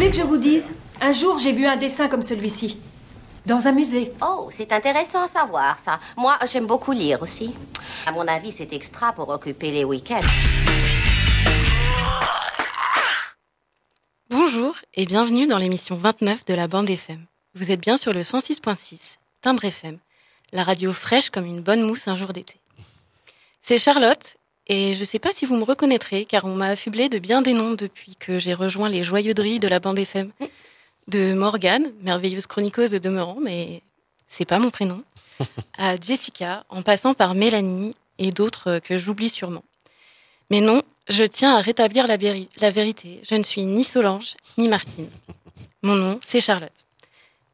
Voulez que je vous dise? Un jour, j'ai vu un dessin comme celui-ci. Dans un musée. Oh, c'est intéressant à savoir ça. Moi, j'aime beaucoup lire aussi. À mon avis, c'est extra pour occuper les week-ends. Bonjour et bienvenue dans l'émission 29 de la bande FM. Vous êtes bien sur le 106.6, Timbre FM, la radio fraîche comme une bonne mousse un jour d'été. C'est Charlotte et je ne sais pas si vous me reconnaîtrez car on m'a affublé de bien des noms depuis que j'ai rejoint les joyeuderies de la bande FM. De Morgane, merveilleuse chroniqueuse de demeurant, mais c'est pas mon prénom, à Jessica, en passant par Mélanie et d'autres que j'oublie sûrement. Mais non, je tiens à rétablir la vérité. Je ne suis ni Solange, ni Martine. Mon nom, c'est Charlotte.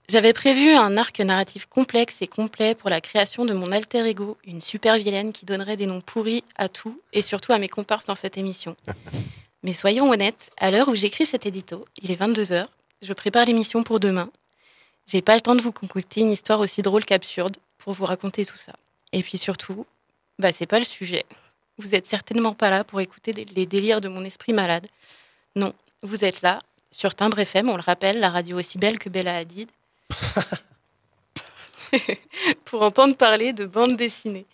J'avais prévu un arc narratif complexe et complet pour la création de mon alter ego, une super vilaine qui donnerait des noms pourris à tout et surtout à mes comparses dans cette émission. Mais soyons honnêtes, à l'heure où j'écris cet édito, il est 22h, je prépare l'émission pour demain. J'ai pas le temps de vous concocter une histoire aussi drôle qu'absurde pour vous raconter tout ça. Et puis surtout, bah c'est pas le sujet. Vous êtes certainement pas là pour écouter les délires de mon esprit malade. Non, vous êtes là, sur Timbre FM, on le rappelle, la radio aussi belle que Bella Hadid, pour entendre parler de bande dessinée.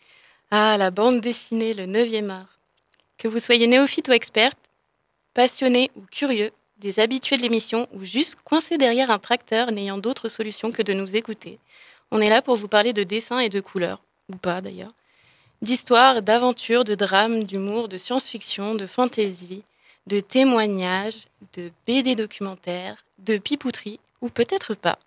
Ah, la bande dessinée, le 9e art. Que vous soyez néophyte ou experte, passionné ou curieux, des habitués de l'émission ou juste coincé derrière un tracteur n'ayant d'autre solution que de nous écouter, on est là pour vous parler de dessins et de couleurs, ou pas d'ailleurs d'histoires, d'aventures, de drames, d'humour, de science-fiction, de fantaisie, de témoignages, de BD documentaires, de pipouterie, ou peut-être pas.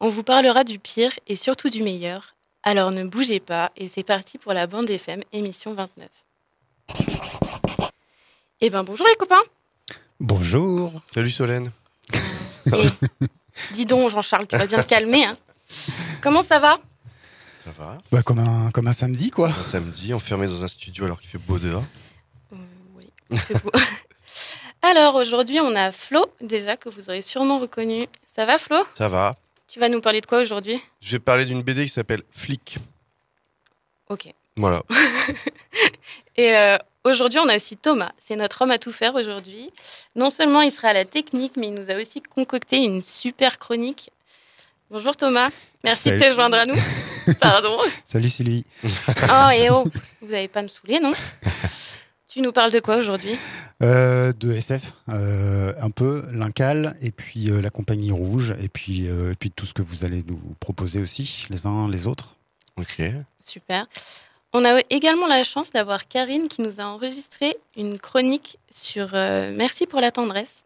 On vous parlera du pire et surtout du meilleur, alors ne bougez pas et c'est parti pour la bande FM émission 29. Eh ben bonjour les copains Bonjour. Salut Solène. Et dis donc Jean-Charles, tu vas bien te calmer hein Comment ça va? Ça va Bah, comme, un, comme un samedi, quoi. Un samedi, enfermé dans un studio alors qu'il fait beau dehors. Euh, oui, c'est beau. Alors aujourd'hui, on a Flo, déjà que vous aurez sûrement reconnu. Ça va Flo? Ça va. Tu vas nous parler de quoi aujourd'hui? Je vais parler d'une BD qui s'appelle Flic. Ok. Voilà. Et euh, aujourd'hui, on a aussi Thomas. C'est notre homme à tout faire aujourd'hui. Non seulement il sera à la technique, mais il nous a aussi concocté une super chronique. Bonjour Thomas. Merci de te joindre à nous. Pardon. Salut Sylvie. Oh et oh, vous n'allez pas me saouler, non? Tu nous parles de quoi aujourd'hui Euh, de SF, euh, un peu, l'Incal, et puis euh, la Compagnie Rouge, et puis, euh, et puis tout ce que vous allez nous proposer aussi, les uns les autres. Ok. Super. On a également la chance d'avoir Karine qui nous a enregistré une chronique sur euh, Merci pour la tendresse,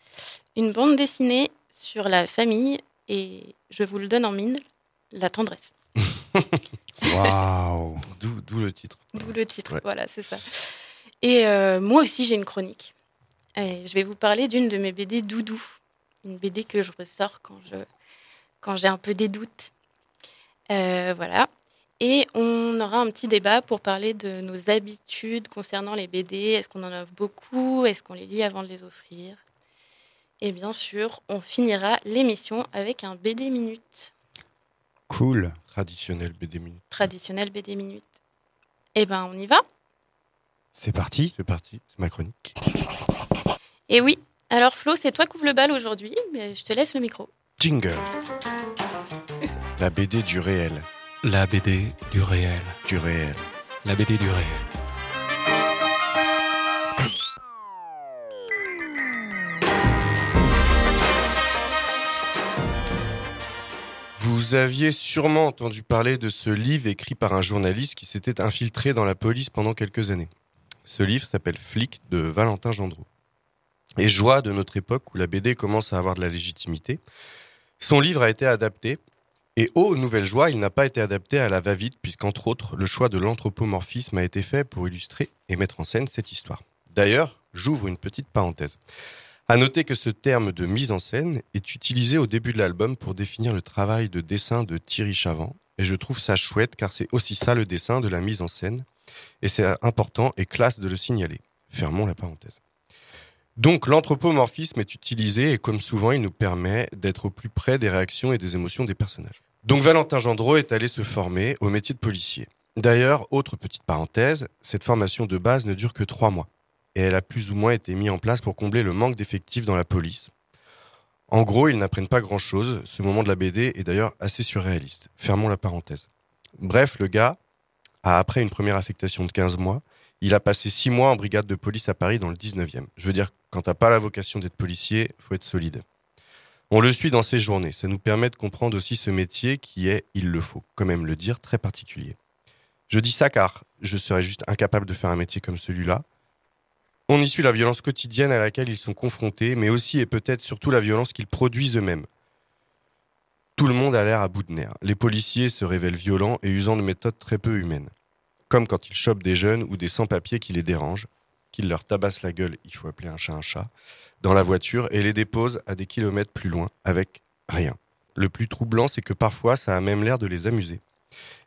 une bande dessinée sur la famille et je vous le donne en mine, la tendresse. Waouh D'où d'où le titre. D'où le titre, Ouais. voilà, c'est ça. Et euh, moi aussi j'ai une chronique. Et je vais vous parler d'une de mes BD doudou, une BD que je ressors quand je quand j'ai un peu des doutes. Euh, voilà. Et on aura un petit débat pour parler de nos habitudes concernant les BD. Est-ce qu'on en a beaucoup? Est-ce qu'on les lit avant de les offrir? Et bien sûr, on finira l'émission avec un BD minute, Cool. Traditionnel BD Minute. traditionnel BD minute. Eh ben, on y va C'est parti. C'est parti, c'est ma chronique. Et oui. Alors Flo, c'est toi qui ouvre le bal aujourd'hui, mais je te laisse le micro. Jingle. La BD du réel. La BD du réel. Du réel. La BD du réel. Vous aviez sûrement entendu parler de ce livre écrit par un journaliste qui s'était infiltré dans la police pendant quelques années. Ce livre s'appelle Flic de Valentin Gendreau. Et joie de notre époque où la BD commence à avoir de la légitimité, son livre a été adapté Et ô nouvelle joie, il n'a pas été adapté à la va-vite, puisqu'entre autres, le choix de l'anthropomorphisme a été fait pour illustrer et mettre en scène cette histoire. D'ailleurs, j'ouvre une petite parenthèse. À noter que ce terme de mise en scène est utilisé au début de l'album pour définir le travail de dessin de Thierry Chavant, et je trouve ça chouette car c'est aussi ça le dessin de la mise en scène, et c'est important et classe de le signaler. Fermons la parenthèse. Donc l'anthropomorphisme est utilisé et comme souvent il nous permet d'être au plus près des réactions et des émotions des personnages. Donc Valentin Gendreau est allé se former au métier de policier. D'ailleurs, autre petite parenthèse, cette formation de base ne dure que trois mois et elle a plus ou moins été mise en place pour combler le manque d'effectifs dans la police. En gros, ils n'apprennent pas grand-chose, ce moment de la BD est d'ailleurs assez surréaliste. Fermons la parenthèse. Bref, le gars après une première affectation de 15 mois, il a passé 6 mois en brigade de police à Paris dans le 19e. Je veux dire, quand t'as pas la vocation d'être policier, faut être solide. On le suit dans ses journées, ça nous permet de comprendre aussi ce métier qui est, il le faut, quand même le dire, très particulier. Je dis ça car je serais juste incapable de faire un métier comme celui-là, on y suit la violence quotidienne à laquelle ils sont confrontés, mais aussi et peut-être surtout la violence qu'ils produisent eux-mêmes. Tout le monde a l'air à bout de nerfs. Les policiers se révèlent violents et usant de méthodes très peu humaines. Comme quand ils chopent des jeunes ou des sans-papiers qui les dérangent, qu'ils leur tabassent la gueule, il faut appeler un chat un chat, dans la voiture et les déposent à des kilomètres plus loin, avec rien. Le plus troublant, c'est que parfois, ça a même l'air de les amuser.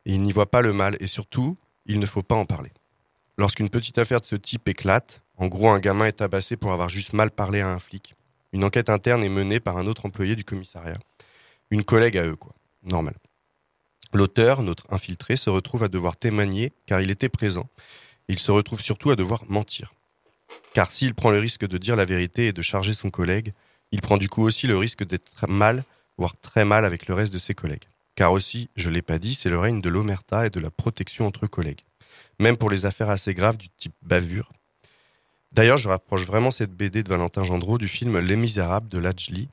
Et ils n'y voient pas le mal, et surtout, il ne faut pas en parler. Lorsqu'une petite affaire de ce type éclate, en gros, un gamin est tabassé pour avoir juste mal parlé à un flic. Une enquête interne est menée par un autre employé du commissariat. Une collègue à eux, quoi. Normal. L'auteur, notre infiltré, se retrouve à devoir témoigner car il était présent. Il se retrouve surtout à devoir mentir. Car s'il prend le risque de dire la vérité et de charger son collègue, il prend du coup aussi le risque d'être mal, voire très mal avec le reste de ses collègues. Car aussi, je ne l'ai pas dit, c'est le règne de l'omerta et de la protection entre collègues. Même pour les affaires assez graves du type bavure, D'ailleurs, je rapproche vraiment cette BD de Valentin Gendreau du film Les Misérables de Lajli.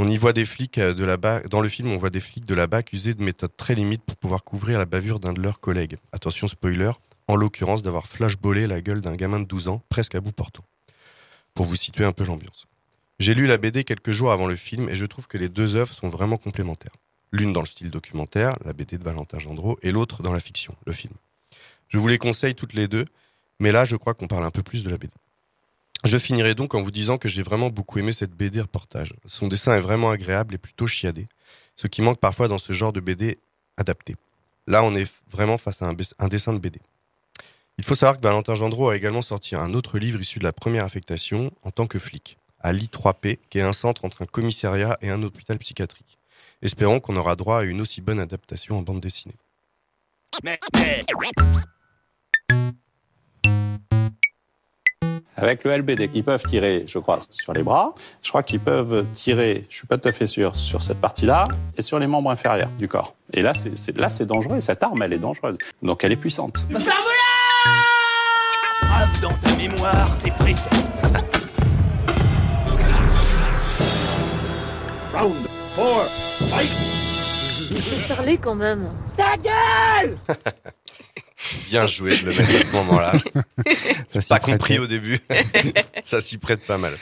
On y voit des flics euh, de là-bas, dans le film, on voit des flics de là-bas accusés de méthodes très limites pour pouvoir couvrir la bavure d'un de leurs collègues. Attention spoiler, en l'occurrence d'avoir flashballé la gueule d'un gamin de 12 ans, presque à bout portant. Pour vous situer un peu l'ambiance. J'ai lu la BD quelques jours avant le film et je trouve que les deux œuvres sont vraiment complémentaires. L'une dans le style documentaire, la BD de Valentin Gendreau, et l'autre dans la fiction, le film. Je vous les conseille toutes les deux mais là, je crois qu'on parle un peu plus de la BD. Je finirai donc en vous disant que j'ai vraiment beaucoup aimé cette BD reportage. Son dessin est vraiment agréable et plutôt chiadé, ce qui manque parfois dans ce genre de BD adapté. Là, on est vraiment face à un, dessin de BD. Il faut savoir que Valentin Gendreau a également sorti un autre livre issu de la première affectation en tant que flic, à l'I3P, qui est un centre entre un commissariat et un hôpital psychiatrique. Espérons qu'on aura droit à une aussi bonne adaptation en bande dessinée. Avec le LBD, ils peuvent tirer, je crois, sur les bras. Je crois qu'ils peuvent tirer, je suis pas tout à fait sûr, sur cette partie-là et sur les membres inférieurs du corps. Et là, c'est là, c'est dangereux. Cette arme, elle est dangereuse. Donc, elle est puissante. Brave dans ta mémoire, c'est précis. Round four, fight. Je parler quand même. Ta gueule Bien joué de le mettre à ce moment-là. pas compris au début. ça s'y prête pas mal.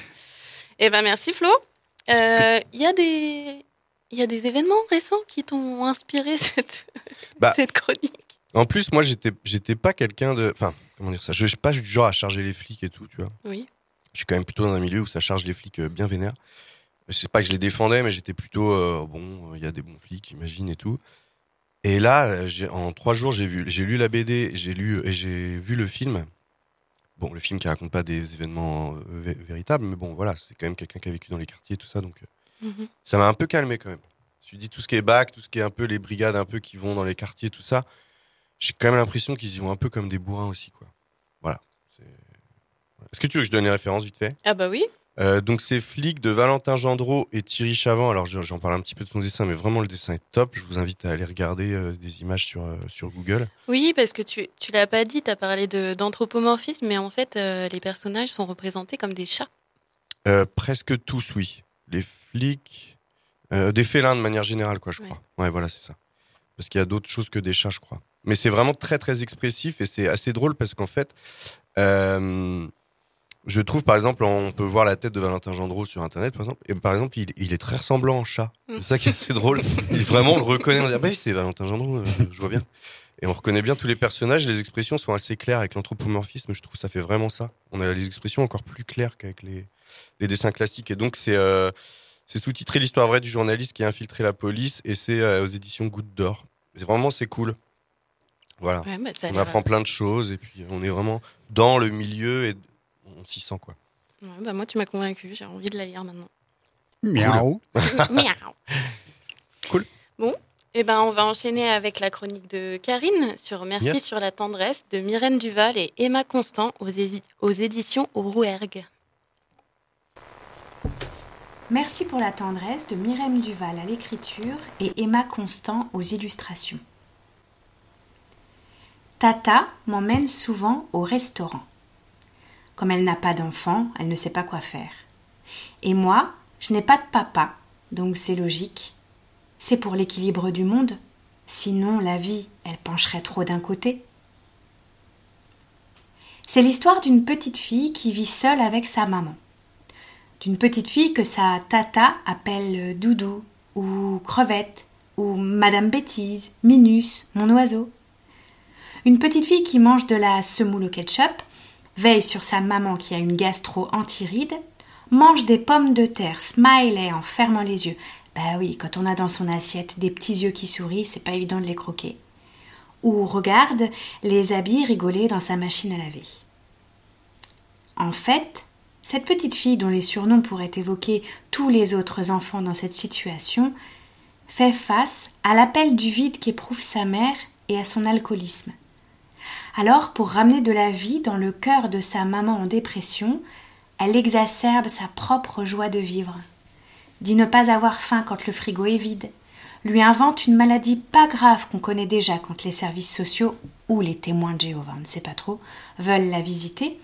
Eh ben merci Flo. Il euh, y a des il y a des événements récents qui t'ont inspiré cette bah, cette chronique? En plus, moi j'étais j'étais pas quelqu'un de enfin comment dire ça? Je suis pas du genre à charger les flics et tout, tu vois. Oui. Je suis quand même plutôt dans un milieu où ça charge les flics euh, bien vénères. C'est pas que je les défendais, mais j'étais plutôt euh, bon. Il y a des bons flics, imagine et tout. Et là, en trois jours, j'ai vu, j'ai lu la BD, j'ai lu et j'ai vu le film. Bon, le film qui raconte pas des événements euh, véritables, mais bon, voilà, c'est quand même quelqu'un qui a vécu dans les quartiers, tout ça, donc euh, mhm. ça m'a un peu calmé quand même. Je me suis dit tout ce qui est bac, tout ce qui est un peu les brigades, un peu qui vont dans les quartiers, tout ça. J'ai quand même l'impression qu'ils y vont un peu comme des bourrins aussi, quoi. Voilà. Est-ce que tu veux que je donne les références vite fait? Ah bah oui. Euh, donc c'est Flic de Valentin Gendreau et Thierry Chavant. Alors j'en parle un petit peu de son dessin, mais vraiment le dessin est top. Je vous invite à aller regarder euh, des images sur, euh, sur Google. Oui, parce que tu, tu l'as pas dit, tu as parlé d'anthropomorphisme, mais en fait les personnages sont représentés comme des chats. presque tous, oui. Les flics, des félins de manière générale, quoi, je crois. Ouais, voilà, c'est ça. Parce qu'il y a d'autres choses que des chats, je crois. Mais c'est vraiment très très expressif et c'est assez drôle parce qu'en fait, Je trouve, par exemple, on peut voir la tête de Valentin Gendreau sur Internet, par exemple. Et par exemple, il, il est très ressemblant en chat. C'est ça qui est assez drôle. Il, vraiment, on le reconnaît. On dit, ah bah oui, c'est Valentin Gendreau, euh, je vois bien. Et on reconnaît bien tous les personnages. Les expressions sont assez claires avec l'anthropomorphisme. Je trouve que ça fait vraiment ça. On a les expressions encore plus claires qu'avec les, les dessins classiques. Et donc, c'est euh, sous-titré L'histoire vraie du journaliste qui a infiltré la police. Et c'est euh, aux éditions Goutte d'Or. Vraiment, c'est cool. Voilà. Ouais, bah, on apprend plein de choses. Et puis, on est vraiment dans le milieu et on s'y sent, quoi. Ouais, bah, moi, tu m'as convaincu. J'ai envie de la lire maintenant. Miaou. Miaou. Cool. Bon, et ben, on va enchaîner avec la chronique de Karine sur Merci Yes. sur la tendresse de Myrène Duval et Emma Constant aux, aux éditions au Rouergue. Merci pour la tendresse de Myrène Duval à l'écriture et Emma Constant aux illustrations. Tata m'emmène souvent au restaurant. Comme elle n'a pas d'enfant, elle ne sait pas quoi faire. Et moi, je n'ai pas de papa, donc c'est logique. C'est pour l'équilibre du monde. Sinon, la vie, elle pencherait trop d'un côté. C'est l'histoire d'une petite fille qui vit seule avec sa maman d'une petite fille que sa tata appelle Doudou, ou Crevette, ou Madame Bêtise, Minus, mon oiseau. Une petite fille qui mange de la semoule au ketchup, veille sur sa maman qui a une gastro antiride, mange des pommes de terre, smiley en fermant les yeux. Bah oui, quand on a dans son assiette des petits yeux qui sourient, c'est pas évident de les croquer. Ou regarde les habits rigoler dans sa machine à laver. En fait, cette petite fille dont les surnoms pourraient évoquer tous les autres enfants dans cette situation fait face à l'appel du vide qu'éprouve sa mère et à son alcoolisme. Alors, pour ramener de la vie dans le cœur de sa maman en dépression, elle exacerbe sa propre joie de vivre. Dit ne pas avoir faim quand le frigo est vide, lui invente une maladie pas grave qu'on connaît déjà quand les services sociaux ou les témoins de Jéhovah, on ne sait pas trop, veulent la visiter,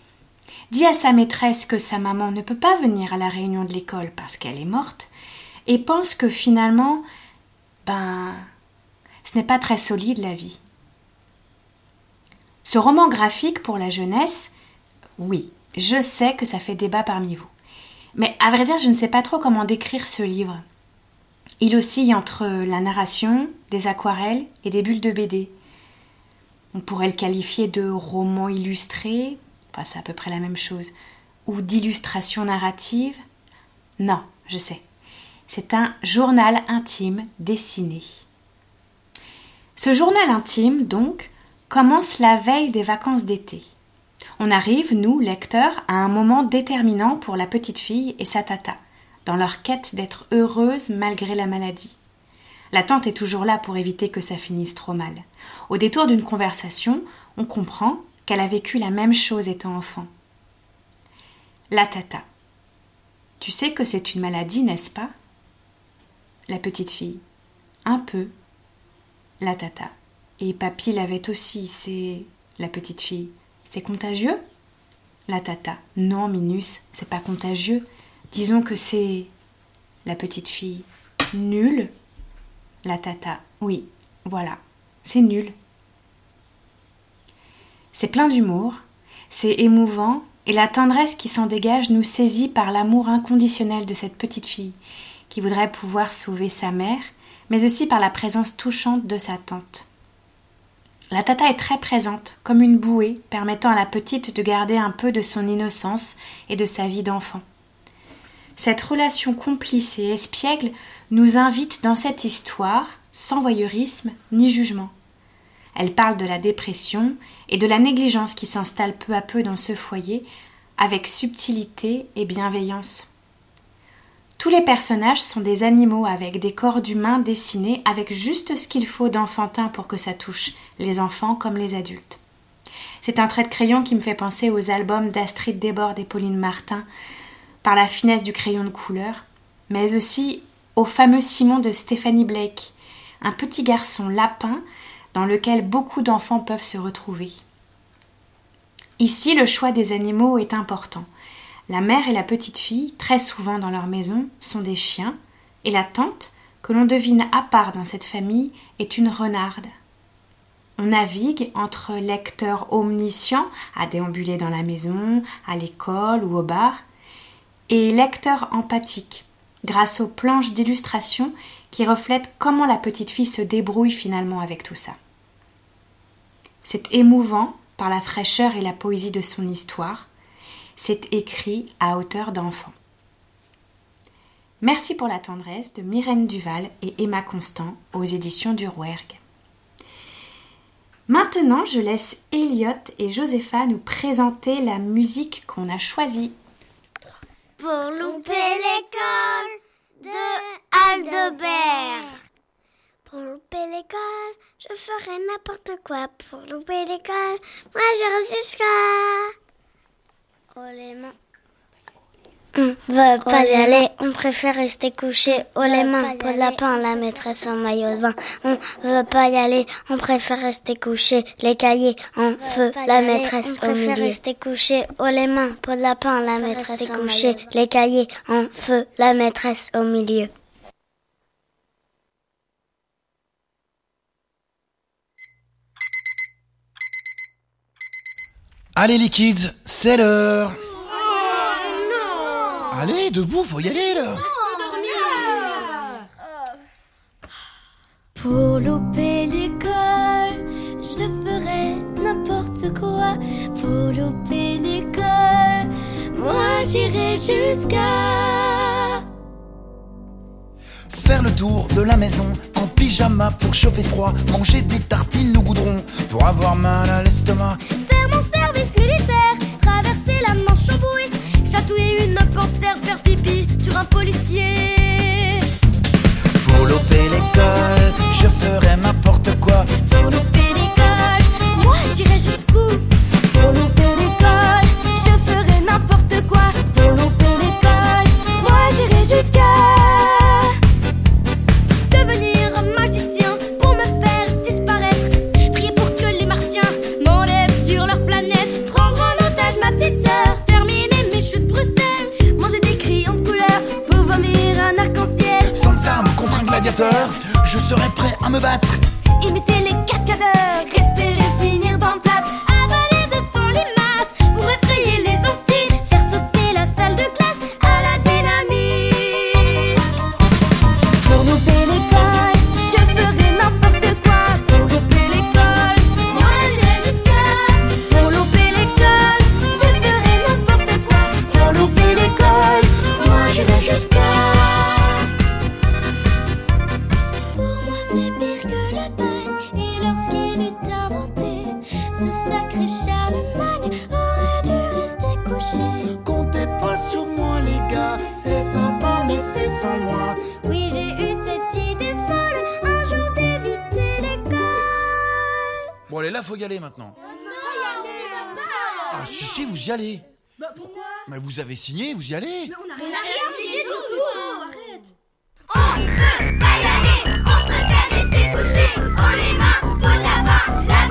dit à sa maîtresse que sa maman ne peut pas venir à la réunion de l'école parce qu'elle est morte, et pense que finalement, ben, ce n'est pas très solide la vie. Ce roman graphique pour la jeunesse, oui, je sais que ça fait débat parmi vous. Mais à vrai dire, je ne sais pas trop comment décrire ce livre. Il oscille entre la narration, des aquarelles et des bulles de BD. On pourrait le qualifier de roman illustré, enfin c'est à peu près la même chose, ou d'illustration narrative. Non, je sais. C'est un journal intime dessiné. Ce journal intime, donc, commence la veille des vacances d'été. On arrive, nous, lecteurs, à un moment déterminant pour la petite fille et sa tata, dans leur quête d'être heureuse malgré la maladie. La tante est toujours là pour éviter que ça finisse trop mal. Au détour d'une conversation, on comprend qu'elle a vécu la même chose étant enfant. La tata. Tu sais que c'est une maladie, n'est-ce pas? La petite fille. Un peu. La tata. Et papy l'avait aussi, c'est la petite fille. C'est contagieux? La tata. Non, Minus, c'est pas contagieux. Disons que c'est la petite fille. Nul La tata. Oui, voilà. C'est nul. C'est plein d'humour, c'est émouvant, et la tendresse qui s'en dégage nous saisit par l'amour inconditionnel de cette petite fille, qui voudrait pouvoir sauver sa mère, mais aussi par la présence touchante de sa tante. La tata est très présente, comme une bouée permettant à la petite de garder un peu de son innocence et de sa vie d'enfant. Cette relation complice et espiègle nous invite dans cette histoire, sans voyeurisme ni jugement. Elle parle de la dépression et de la négligence qui s'installe peu à peu dans ce foyer, avec subtilité et bienveillance. Tous les personnages sont des animaux avec des corps d'humains dessinés avec juste ce qu'il faut d'enfantin pour que ça touche les enfants comme les adultes. C'est un trait de crayon qui me fait penser aux albums d'Astrid Desbordes et Pauline Martin par la finesse du crayon de couleur, mais aussi au fameux Simon de Stephanie Blake, un petit garçon lapin dans lequel beaucoup d'enfants peuvent se retrouver. Ici, le choix des animaux est important. La mère et la petite fille, très souvent dans leur maison, sont des chiens, et la tante, que l'on devine à part dans cette famille, est une renarde. On navigue entre lecteurs omniscients à déambuler dans la maison, à l'école ou au bar, et lecteurs empathiques, grâce aux planches d'illustration qui reflètent comment la petite fille se débrouille finalement avec tout ça. C'est émouvant par la fraîcheur et la poésie de son histoire. C'est écrit à hauteur d'enfant. Merci pour la tendresse de Myrène Duval et Emma Constant aux éditions du Rouergue. Maintenant, je laisse Elliot et Josepha nous présenter la musique qu'on a choisie. Pour louper l'école de Aldebert. Pour louper l'école, je ferai n'importe quoi. Pour louper l'école, moi j'irai jusqu'à. Oh les mains. On veut pas y aller, on préfère rester couché haut les mains, pour de lapin, la maîtresse en maillot de bain. On veut pas y aller, on préfère rester couché, les cahiers en feu, la maîtresse au milieu. On préfère rester couché haut les mains, pour de lapin, la maîtresse couché, les cahiers en feu, la maîtresse au milieu. Allez les kids, c'est l'heure Allez, debout, faut y aller là Pour louper l'école, je ferai n'importe quoi. Pour louper l'école, moi j'irai jusqu'à. Faire le tour de la maison en pyjama pour choper froid, manger des tartines au goudron pour avoir mal à l'estomac. Panthère, faire pipi sur un policier. Pour louper l'école, je ferai n'importe quoi. Pour louper l'école, moi j'irai jusqu'où? Pour louper je serai prêt à me battre. Si si vous y allez. Bah pourquoi Mais vous avez signé, vous y allez. On a rien signé du tout Arrête On peut pas y aller On préfère rester couché Haut les mains, peau de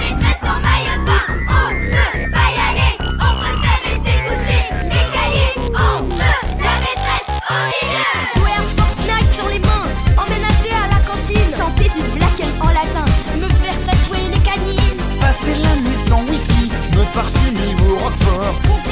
up.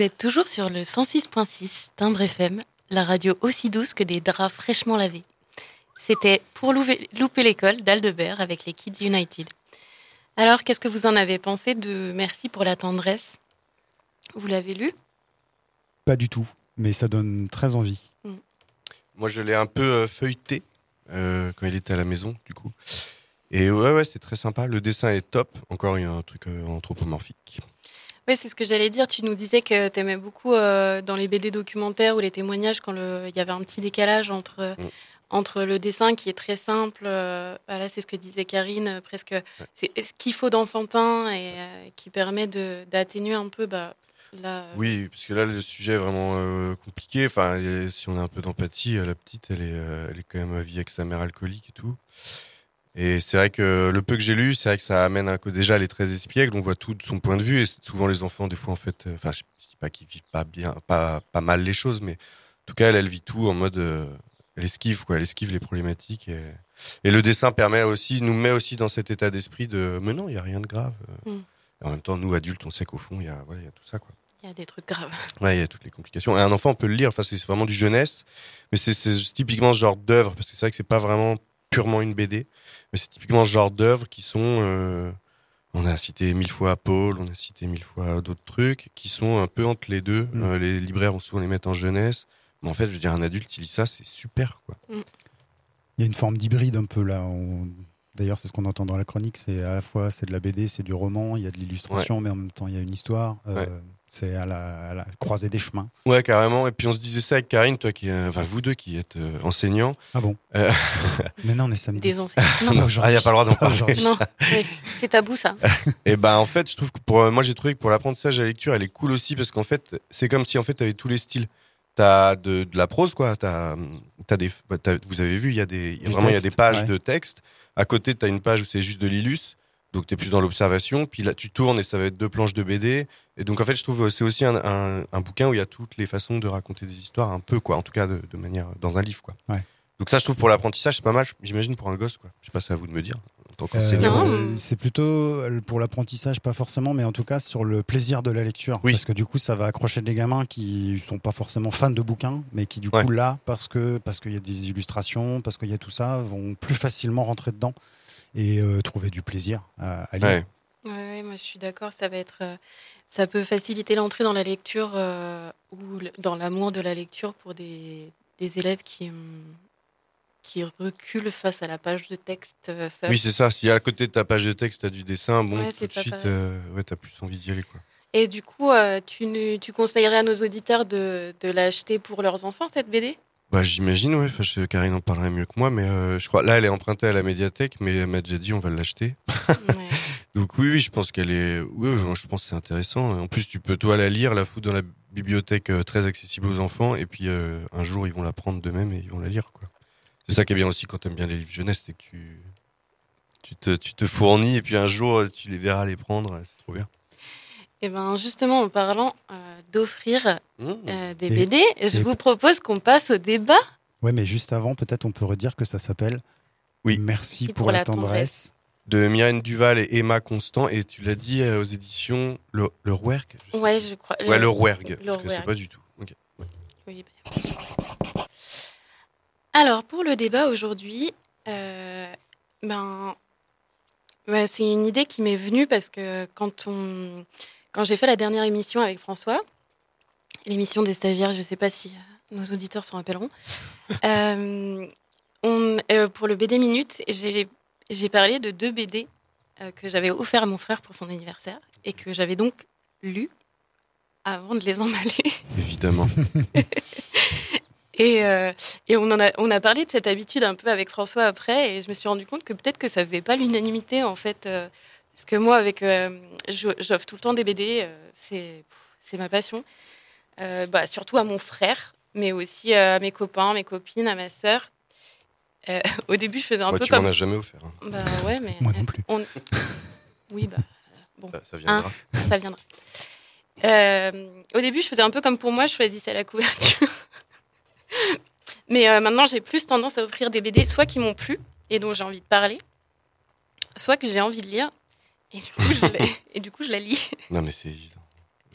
Vous êtes toujours sur le 106.6 Timbre FM, la radio aussi douce que des draps fraîchement lavés. C'était pour louper, l'école d'Aldebert avec les Kids United. Alors, qu'est-ce que vous en avez pensé de Merci pour la tendresse? Vous l'avez lu? Pas du tout, mais ça donne très envie. Moi, je l'ai un peu euh, feuilleté euh, quand il était à la maison, du coup. Et ouais, ouais, c'est très sympa. Le dessin est top. Encore, il y a un truc euh, anthropomorphique. Oui, c'est ce que j'allais dire. Tu nous disais que tu aimais beaucoup euh, dans les BD documentaires ou les témoignages quand le- il y avait un petit décalage entre, Mm. entre le dessin qui est très simple. euh, voilà, c'est ce que disait Karine, euh, presque. C'est ce qu'il faut d'enfantin et euh, qui permet de- d'atténuer un peu bah, la. Oui, parce que là, le sujet est vraiment euh, compliqué. Enfin, si on a un peu d'empathie, euh, la petite, elle est, euh, elle est quand même vie avec sa mère alcoolique et tout. Et c'est vrai que le peu que j'ai lu, c'est vrai que ça amène un coup. Déjà, elle est très espiègle, on voit tout de son point de vue. Et souvent, les enfants, des fois, en fait, euh, enfin, je dis pas qu'ils vivent pas bien, pas, pas mal les choses, mais en tout cas, elle, elle vit tout en mode. euh, elle esquive, quoi. Elle esquive les problématiques. Et, et le dessin permet aussi, nous met aussi dans cet état d'esprit de. Mais non, il y a rien de grave. Mm. Et en même temps, nous, adultes, on sait qu'au fond, il y a, voilà, il y a tout ça, quoi. Il y a des trucs graves. Ouais, il y a toutes les complications. Et un enfant, on peut le lire. Enfin, c'est vraiment du jeunesse, mais c'est c'est typiquement ce genre d'œuvre parce que c'est vrai que c'est pas vraiment purement une BD, mais c'est typiquement ce genre d'œuvres qui sont. euh, on a cité mille fois Paul, on a cité mille fois d'autres trucs qui sont un peu entre les deux. Mm. Euh, les libraires vont souvent les mettre en jeunesse, mais en fait, je veux dire, un adulte, il lit ça, c'est super, quoi. Il y a une forme d'hybride un peu là. On- D'ailleurs, c'est ce qu'on entend dans la chronique. C'est à la fois c'est de la BD, c'est du roman, il y a de l'illustration, mais en même temps il y a une histoire. Euh, Ouais. C'est à la, à la croisée des chemins. Ouais, carrément. Et puis on se disait ça avec Karine, toi qui, euh, enfin vous deux qui êtes euh, enseignants. Ah bon Euh, Mais non, on est samedi. Des enseignants. Non, Non, ah, il n'y a pas le droit d'en parler. non, c'est tabou ça. Et ben en fait, je trouve que pour euh, moi j'ai trouvé que pour l'apprentissage de la lecture, elle est cool aussi parce qu'en fait, c'est comme si en fait tu avais tous les styles. T'as de, de la prose quoi, t'as as des bah, t'as- vous avez vu, il y a des y a vraiment il y a texte, des pages ouais. de texte. À côté, tu as une page où c'est juste de l'illus. Donc tu es plus dans l'observation, puis là tu tournes et ça va être deux planches de BD. Et donc en fait, je trouve que c'est aussi un, un- un bouquin où il y a toutes les façons de raconter des histoires un peu quoi, en tout cas de, de manière dans un livre quoi. Ouais. Donc ça je trouve pour l'apprentissage, c'est pas mal, j'imagine pour un gosse quoi. Je sais pas c'est à vous de me dire en tant Euh, qu'enseignant. euh, c'est plutôt euh, pour l'apprentissage, pas forcément, mais en tout cas sur le plaisir de la lecture. Oui. Parce que du coup, ça va accrocher des gamins qui sont pas forcément fans de bouquins, mais qui du Ouais. coup là, parce que parce qu'il y a des illustrations, parce qu'il y a tout ça, vont plus facilement rentrer dedans et euh, trouver du plaisir à, à lire. Ouais. Ouais, ouais, moi je suis d'accord. Ça va être, euh, ça peut faciliter l'entrée dans la lecture euh, ou le- dans l'amour de la lecture pour des, des élèves qui hum, qui reculent face à la page de texte euh. Oui, c'est ça. Si à côté de ta page de texte, tu as du dessin, bon, Ouais, tout de suite, euh, ouais, tu as plus envie d'y aller. Quoi. Et du coup, euh, tu, conseillerais à nos auditeurs de, de l'acheter pour leurs enfants cette BD Bah, J'imagine, ouais. Enfin, Karine en parlerait mieux que moi, mais euh, je crois. Là, elle est empruntée à la médiathèque, mais elle m'a déjà dit on va l'acheter. Donc, oui, oui, je pense qu'elle est. Oui, je pense que c'est intéressant. En plus, tu peux, toi, la lire, la foutre dans la bibliothèque euh, très accessible aux enfants, et puis euh, un jour, ils vont la prendre d'eux-mêmes et ils vont la lire. quoi. C'est ça qui est bien aussi quand tu aimes bien les livres jeunesse, c'est que tu. Tu te, tu te fournis et puis un jour tu les verras les prendre, c'est trop bien. Et ben justement, en parlant d'offrir Mmh. euh, des Et- BD, je et- vous propose qu'on passe au débat. Ouais, mais juste avant, peut-être on peut redire que ça s'appelle Oui. Merci Pour pour, la la tendresse. de Myrène Duval et Emma Constant et tu l'as dit euh, aux éditions Le, le Rouergue je Ouais, je crois. Ouais, le Rouergue. Le Je connaissais Rouergue. pas du tout. Ok. Oui, bah. Alors, pour le débat aujourd'hui, euh, ben, c'est une idée qui m'est venue parce que quand, on, quand j'ai fait la dernière émission avec François, l'émission des stagiaires, je ne sais pas si euh, nos auditeurs s'en rappelleront, euh, on, euh, pour le BD Minute, j'ai parlé de deux BD que j'avais offert à mon frère pour son anniversaire et que j'avais donc lu avant de les emballer. Évidemment. Et, euh, et on, en a, on a parlé de cette habitude un peu avec François après, et je me suis rendu compte que peut-être que ça faisait pas l'unanimité en fait. euh, parce que moi, avec, euh, j'offre tout le temps des BD, c'est c'est ma passion. Euh, bah, surtout à mon frère, mais aussi euh, à mes copains, mes copines, à ma sœur. Euh, au début, je faisais un Ouais, peu tu comme. m'en as jamais offert. hein. Bah ouais, mais. Moi non plus. on- Oui, bah. Bon. Ça, ça viendra. Hein, ça viendra. Euh, au début, je faisais un peu comme pour moi, je choisissais la couverture. Mais euh, maintenant, j'ai plus tendance à offrir des BD, soit qui m'ont plu et dont j'ai envie de parler, soit que j'ai envie de lire et du coup, je, la- et du coup, je la lis. Non, mais c'est évident.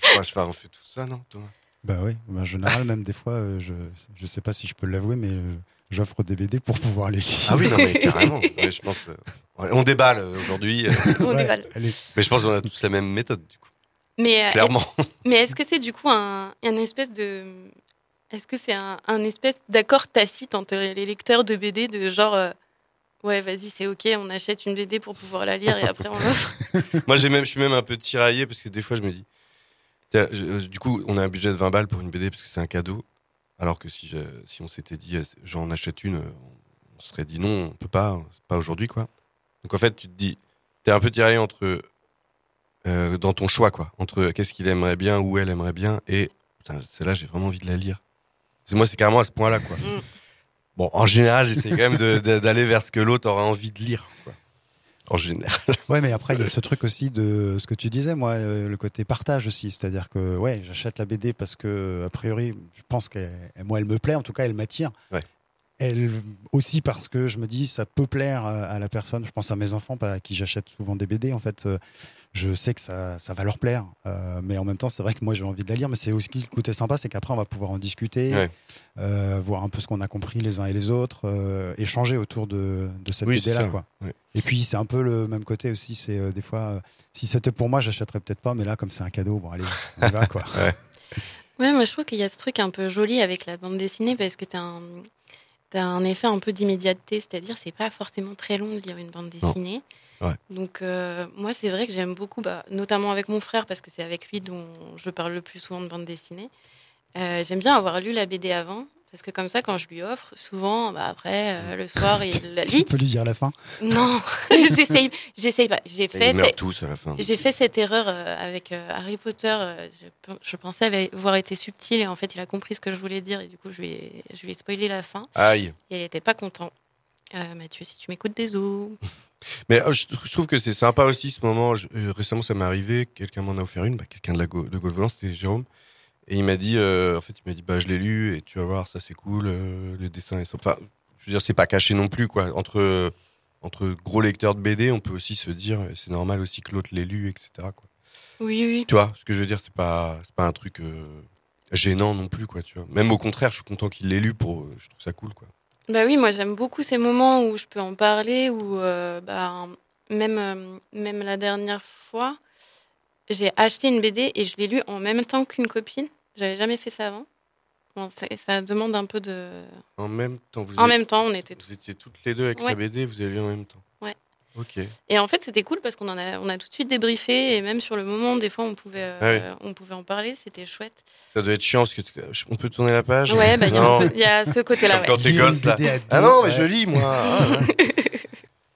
Je crois que je fais- on fait tout ça, non, Thomas? Bah oui, bah, en général, même des fois, euh, je je sais pas si je peux l'avouer, mais euh, j'offre des BD pour pouvoir les lire. Ah oui, non, mais carrément. Ouais, je pense que- on déballe euh, aujourd'hui. On Ouais, déballe. allez. mais je pense qu'on a tous la même méthode, du coup. Mais, Clairement. Mais est-ce que c'est du coup un, un espèce de. Est-ce que c'est un, un espèce d'accord tacite entre les lecteurs de BD de genre. euh, ouais, vas-y, c'est ok, on achète une BD pour pouvoir la lire et après on l'offre? Moi, j'ai même, je suis même un peu tiraillé parce que des fois, je me dis, Du coup, on a un budget de 20 balles pour une BD parce que c'est un cadeau. Alors que si, je- si on s'était dit, euh, j'en achète une, euh, on se serait dit non, on peut pas, pas aujourd'hui, quoi. Donc en fait, tu te dis, t'es un peu tiraillé entre, euh, dans ton choix, quoi, entre qu'est-ce qu'il aimerait bien, où elle aimerait bien, et putain, celle-là, j'ai vraiment envie de la lire. Parce que moi, c'est carrément à ce point-là, quoi. Bon, en général, j'essaie quand même d'aller vers ce que l'autre aura envie de lire, quoi. En général. Ouais, mais après, il y a ce truc aussi de ce que tu disais, moi, euh, le côté partage aussi. C'est-à-dire que, ouais, j'achète la BD parce que, a priori, je pense que moi, elle me plaît, en tout cas, elle m'attire. Ouais. Elle aussi parce que je me dis, ça peut plaire à la personne. Je pense à mes enfants, à qui j'achète souvent des BD. En fait, euh, je sais que ça, ça va leur plaire. Euh, mais en même temps, c'est vrai que moi, j'ai envie de la lire. Mais c'est aussi le côté sympa, c'est qu'après, on va pouvoir en discuter, Ouais. euh, voir un peu ce qu'on a compris les uns et les autres, euh, échanger autour de, de cette Oui. Ouais. Et puis c'est un peu le même côté aussi, c'est euh, des fois, euh, si c'était pour moi, j'achèterais peut-être pas, mais là, comme c'est un cadeau, bon allez, on y va quoi. Ouais, moi je trouve qu'il y a ce truc un peu joli avec la bande dessinée parce que tu as un, t'as un effet un peu d'immédiateté, c'est-à-dire c'est pas forcément très long de lire une bande Non. Ouais. Donc euh, moi c'est vrai que j'aime beaucoup, bah, notamment avec mon frère parce que c'est avec lui dont je parle le plus souvent de bande dessinée. Euh, j'aime bien avoir lu la BD avant parce que comme ça quand je lui offre, souvent bah, après euh, le soir il la Tu lit. peux lui dire la fin. Non, j'essaye, j'essaye pas. J'ai fait, Ils meurent tous à la fin. j'ai fait cette erreur euh, avec euh, Harry Potter. euh, je, pe- je pensais avoir- été subtil et en fait, il a compris ce que je voulais dire et du coup, je lui ai, je lui ai spoilé la fin. Aïe. Et il n'était pas content. Euh, Mathieu, si tu m'écoutes, désolé. Mais euh, je, trouve que c'est sympa aussi ce moment. Je- euh, récemment, ça m'est arrivé. Quelqu'un m'en a offert une. Bah, quelqu'un de la Go- de Gaulle Volant, c'était Jérôme. Et il m'a dit, euh, en fait, il m'a dit, bah, je l'ai lu et tu vas voir, ça c'est cool. euh, dessins, ils sont. Enfin, je veux dire, c'est pas caché non plus, quoi. Entre entre gros lecteurs de BD, on peut aussi se dire, c'est normal aussi que l'autre l'ait lu, etc. Quoi. Oui, oui. Tu vois, ce que je veux dire, c'est pas c'est pas un truc euh, gênant non plus, quoi. Tu vois. Même au contraire, je suis content qu'il l'ait lu pour. je trouve ça cool, quoi. Bah oui, moi j'aime beaucoup ces moments où je peux en parler, où euh, bah, même, euh, même la dernière fois, j'ai acheté une BD et je l'ai lue en même temps qu'une copine. J'avais jamais fait ça avant. Bon, ça, ça demande un peu de. En même temps, vous En avez- même temps, on était Vous étiez toutes les deux avec Ouais. la BD, vous avez lu en même temps. Et en fait, c'était cool parce qu'on en a, on a tout de suite débriefé et même sur le moment, des fois, on pouvait, euh, Ah oui. on pouvait en parler. C'était chouette. Ça doit être chiant parce que tu- on peut tourner la page. Ouais, bah, il y a y ce côté-là, Comme ouais. Quand t'es gosse là. Ah non, mais je lis moi. Ah, ouais.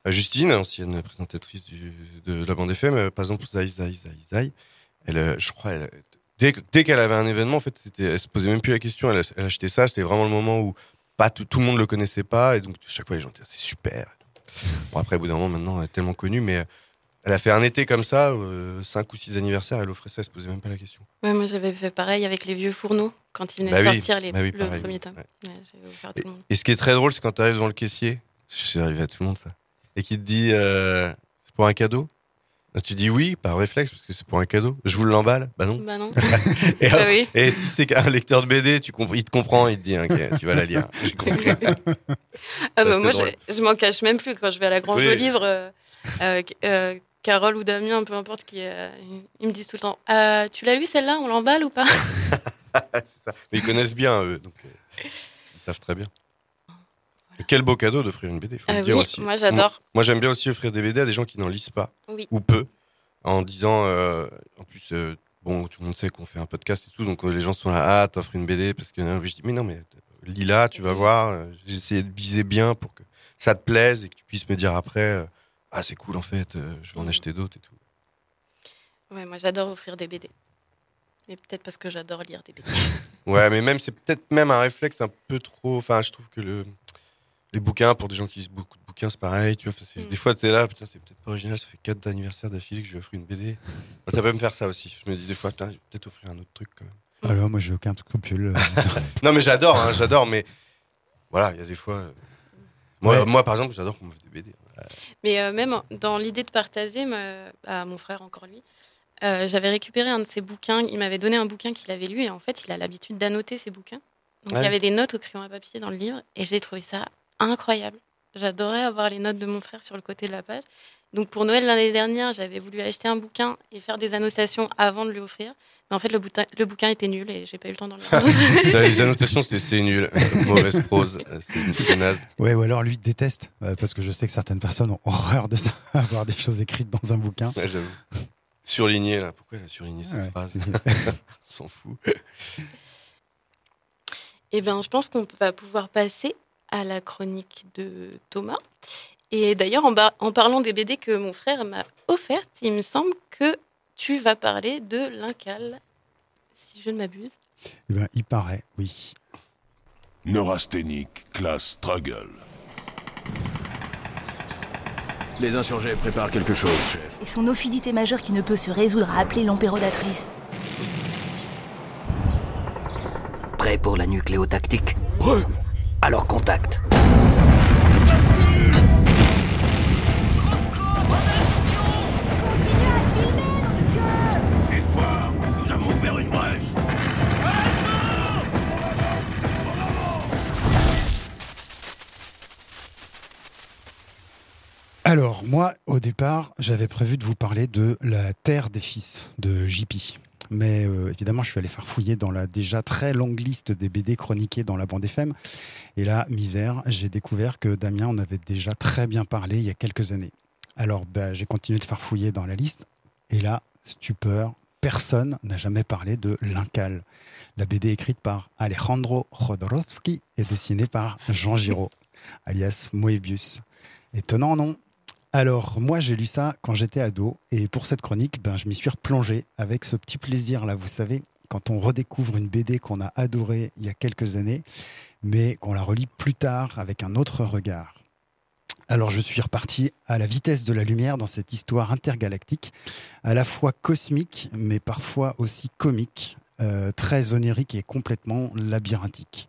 Euh, Justine, ancienne présentatrice du- de la bande FM, euh, par exemple, Zai Zai Zai Zai, elle, euh, je crois, elle, dès, dès qu'elle avait un événement, en fait, elle se posait même plus la question. Elle, elle achetait ça. C'était vraiment le moment où pas tout, tout le monde le connaissait pas et donc chaque fois les gens disaient c'est super. Bon après, au bout d'un moment, maintenant, elle est tellement connue, mais elle a fait un été comme ça, euh, cinq ou six anniversaires, elle offrait ça, elle se posait même pas la question. Ouais, moi, j'avais fait pareil avec les vieux fourneaux quand ils venaient Bah de oui, sortir les, bah oui, le pareil, premier tome. ouais. Ouais, monde. Et ce qui est très drôle, c'est quand tu arrives devant le caissier, c'est arrivé à tout le monde ça, et qui te dit euh, c'est pour un cadeau? Tu dis oui, par réflexe, parce que c'est pour un cadeau. Je vous l'emballe Bah non. Bah non. et, Bah hop, oui. et si c'est un lecteur de BD, tu il te comprend, il te dit ok, tu vas la lire. J'ai compris. Ah bah moi, je, m'en cache même plus quand je vais à la Grange Oui. aux livres. euh, euh, euh, Carole ou Damien, peu importe qui, ils me disent tout le temps Euh, Tu l'as lu celle-là? On l'emballe ou pas? Ça. Mais ils connaissent bien, eux, donc ils savent très bien. Quel beau cadeau d'offrir une BD, faut Ah dire oui, aussi. moi, j'adore. Moi, j'aime bien aussi offrir des BD à des gens qui n'en lisent pas, Oui. ou peu, en disant, euh, en plus, euh, bon, tout le monde sait qu'on fait un podcast et tout, donc euh, les gens sont là, ah, t'offres une BD, parce que je dis, mais non, mais lis-la, tu vas voir, j'ai essayé de viser bien pour que ça te plaise et que tu puisses me dire après, ah, c'est cool en fait, je vais en acheter d'autres et tout. Ouais, moi, j'adore offrir des BD. Mais peut-être parce que j'adore lire des BD. Ouais, mais même c'est peut-être même un réflexe un peu trop. Enfin, je trouve que le les bouquins pour des gens qui lisent beaucoup de bouquins, c'est pareil. Tu vois, Mm. des fois t'es là, putain, c'est peut-être pas original. Ça fait quatre anniversaires d'affilée que je lui offre une BD. Enfin, ça peut me faire ça aussi. Je me dis des fois, putain, je vais peut-être offrir un autre truc quand même. Alors moi j'ai aucun scrupule. euh, Non, mais j'adore, hein, j'adore, mais voilà, il y a des fois. euh, Moi, Ouais. moi, par exemple, j'adore qu'on me fasse des BD. Mais euh, même dans l'idée de partager, me- à mon frère, encore lui, euh, j'avais récupéré un de ses bouquins. Il m'avait donné un bouquin qu'il avait lu et en fait, il a l'habitude d'annoter ses bouquins. Donc Ouais. il y avait des notes au crayon à papier dans le livre et j'ai trouvé ça incroyable. J'adorais avoir les notes de mon frère sur le côté de la page. Donc pour Noël l'année dernière, j'avais voulu acheter un bouquin et faire des annotations avant de lui offrir. Mais en fait, le, bouquin- le bouquin était nul et j'ai pas eu le temps d'en lire les annotations, c'était c'est nul, mauvaise prose, euh, c'est naze. Ouais, ou alors lui déteste, euh, parce que je sais que certaines personnes ont horreur de ça, avoir des choses écrites dans un bouquin. Ouais, j'avoue. Surligné, là. Pourquoi elle a surligné cette Ouais, phrase? S'en fout. Eh bien, je pense qu'on va pouvoir passer à la chronique de Thomas. Et d'ailleurs, en, parlant des BD que mon frère m'a offertes, il me semble que tu vas parler de l'Incal, si je ne m'abuse. Eh ben, il paraît, oui. Neurasthénique, classe Struggle. Les insurgés préparent quelque chose, chef. Et son ophidité majeure qui ne peut se résoudre à appeler l'empérodatrice. Prêt pour la nucléotactique Prêt Alors contact. Alors, moi, au départ, j'avais prévu de vous parler de La Terre des Fils de JP. Mais euh, évidemment, je suis allé faire fouiller dans la déjà très longue liste des BD chroniqués dans la bande FM. Et là, misère, j'ai découvert que Damien en avait déjà très bien parlé il y a quelques années. Alors, bah, j'ai continué de faire fouiller dans la liste. Et là, stupeur, personne n'a jamais parlé de L'Incal. La BD écrite par Alejandro Jodorowsky et dessinée par Jean Giraud, alias Moebius. Étonnant, non? Alors, moi, j'ai lu ça quand j'étais ado, et pour cette chronique, ben, je m'y suis replongé avec ce petit plaisir, là, vous savez, quand on redécouvre une BD qu'on a adorée il y a quelques années, mais qu'on la relit plus tard avec un autre regard. Alors, je suis reparti à la vitesse de la lumière dans cette histoire intergalactique, à la fois cosmique, mais parfois aussi comique, euh, très onirique et complètement labyrinthique.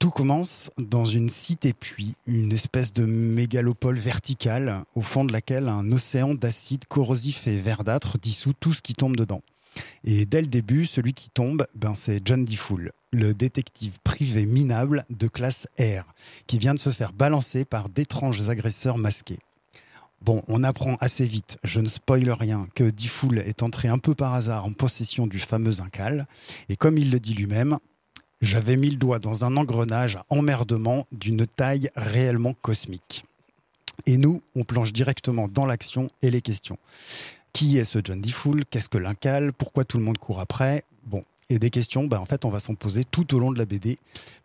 Tout commence dans une cité-puits, une espèce de mégalopole verticale, au fond de laquelle un océan d'acide corrosif et verdâtre dissout tout ce qui tombe dedans. Et dès le début, celui qui tombe, ben c'est John DeFool, le détective privé minable de classe R, qui vient de se faire balancer par d'étranges agresseurs masqués. Bon, on apprend assez vite, je ne spoile rien, que DeFool est entré un peu par hasard en possession du fameux Incal, et comme il le dit lui-même, j'avais mis le doigt dans un engrenage à emmerdement d'une taille réellement cosmique. Et nous, on plonge directement dans l'action et les questions. Qui est ce John DeFool Qu'est-ce que l'Incal? Pourquoi tout le monde court après? Bon, et des questions, ben, en fait, on va s'en poser tout au long de la BD,